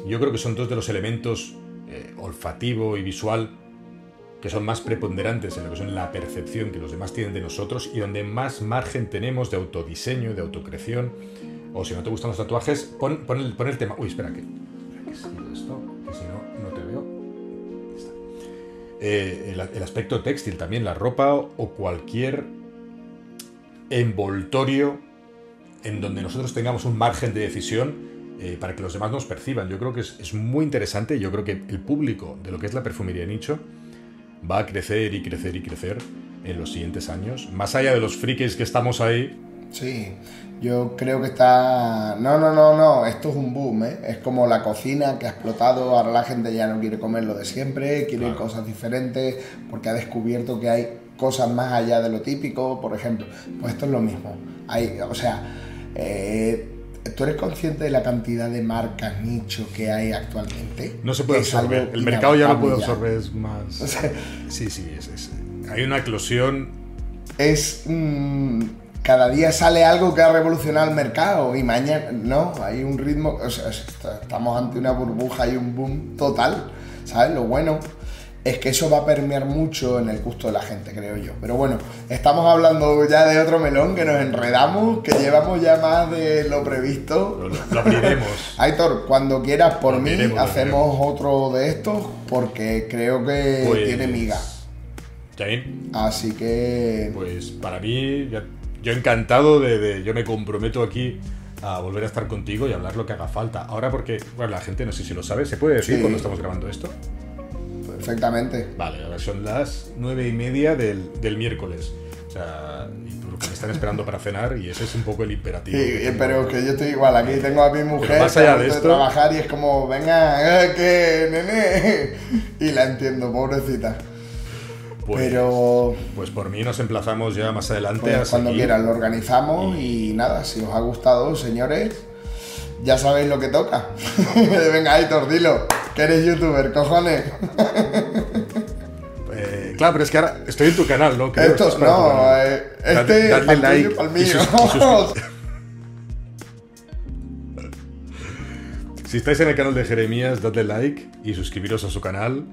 Yo creo que son dos de los elementos eh, olfativo y visual que son más preponderantes en lo que son la percepción que los demás tienen de nosotros y donde más margen tenemos de autodiseño, de autocreación. O si no te gustan los tatuajes, pon, el, tema. Uy, espera, que. ¿Qué esto? Que si no, no te veo. Eh, el, aspecto textil también, la ropa o cualquier envoltorio en donde nosotros tengamos un margen de decisión eh, para que los demás nos perciban. Yo creo que es, es, muy interesante. Yo creo que el público de lo que es la perfumería nicho va a crecer y crecer y crecer en los siguientes años. Más allá de los frikis que estamos ahí. Sí, yo creo que está... No, no, no, no, esto es un boom, ¿eh? Es como la cocina que ha explotado, ahora la gente ya no quiere comer lo de siempre, quiere cosas diferentes, porque ha descubierto que hay cosas más allá de lo típico, por ejemplo. Pues esto es lo mismo. Hay, o sea, eh, ¿Tú eres consciente de la cantidad de marcas nicho que hay actualmente? No se puede absorber. El mercado ya no puede absorber más. sí, sí, es, hay una eclosión. Es. Mm, cada día sale algo que ha revolucionado el mercado y mañana. No, hay un ritmo. O sea, estamos ante una burbuja y un boom total. ¿Sabes? Lo bueno es que eso va a permear mucho en el gusto de la gente, creo yo. Pero bueno, estamos hablando ya de otro melón que nos enredamos, que llevamos ya más de lo previsto. Lo, abriremos. Aitor, cuando quieras por mí, hacemos otro de estos porque creo que pues, tiene miga. Así que. Pues para mí, yo encantado de, Yo me comprometo aquí a volver a estar contigo y hablar lo que haga falta. Ahora porque, bueno, la gente no sé si lo sabe, ¿se puede decir cuando estamos grabando esto? Perfectamente. Vale, ahora son las nueve y media del, del miércoles. O sea, y que me están esperando para cenar y ese es un poco el imperativo. Sí, pero que yo estoy igual. Aquí tengo a mi mujer más allá de, esto, trabajar y es como, venga, eh, que nene. Y la entiendo, pobrecita. Pues, pero. Pues por mí nos emplazamos ya más adelante. Pues cuando quieran lo organizamos y... nada, si os ha gustado, señores, ya sabéis lo que toca. venga, Aitor, dilo. Que eres youtuber, cojones. Eh, claro, pero es que ahora estoy en tu canal, ¿no? Estos no, eh, este dadle like si estáis en el canal de Jeremías, dadle like y suscribiros a su canal.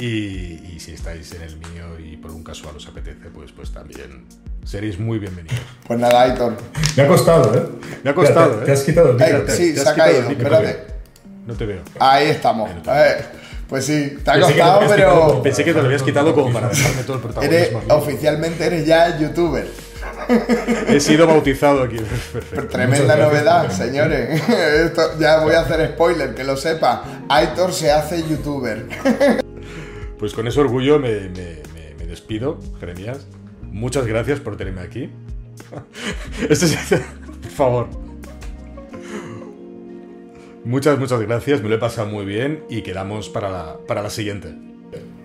Y, si estáis en el mío y por un casual os apetece, pues, pues también seréis muy bienvenidos. Pues nada, Aitor. Me ha costado, ¿eh? Me ha costado, ¿eh? Te has quitado el micro. sí, se ha caído, espérate. No te veo. Ahí estamos. pues sí, te ha costado, pero. pensé que te lo habías quitado como para dejarme todo el protagonismo. oficialmente eres ya youtuber. He sido bautizado aquí. Tremenda novedad, señores. Esto, ya voy a hacer spoiler, que lo sepa. Aitor se hace youtuber. Pues con ese orgullo me, me despido, Jeremías. Muchas gracias por tenerme aquí. Este es, por favor. Muchas, muchas gracias, me lo he pasado muy bien y quedamos para la, para la siguiente.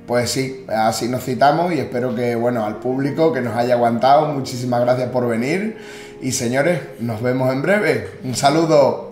Pues sí, así nos citamos y espero que, bueno, al público que nos haya aguantado, muchísimas gracias por venir y señores, nos vemos en breve. Un saludo.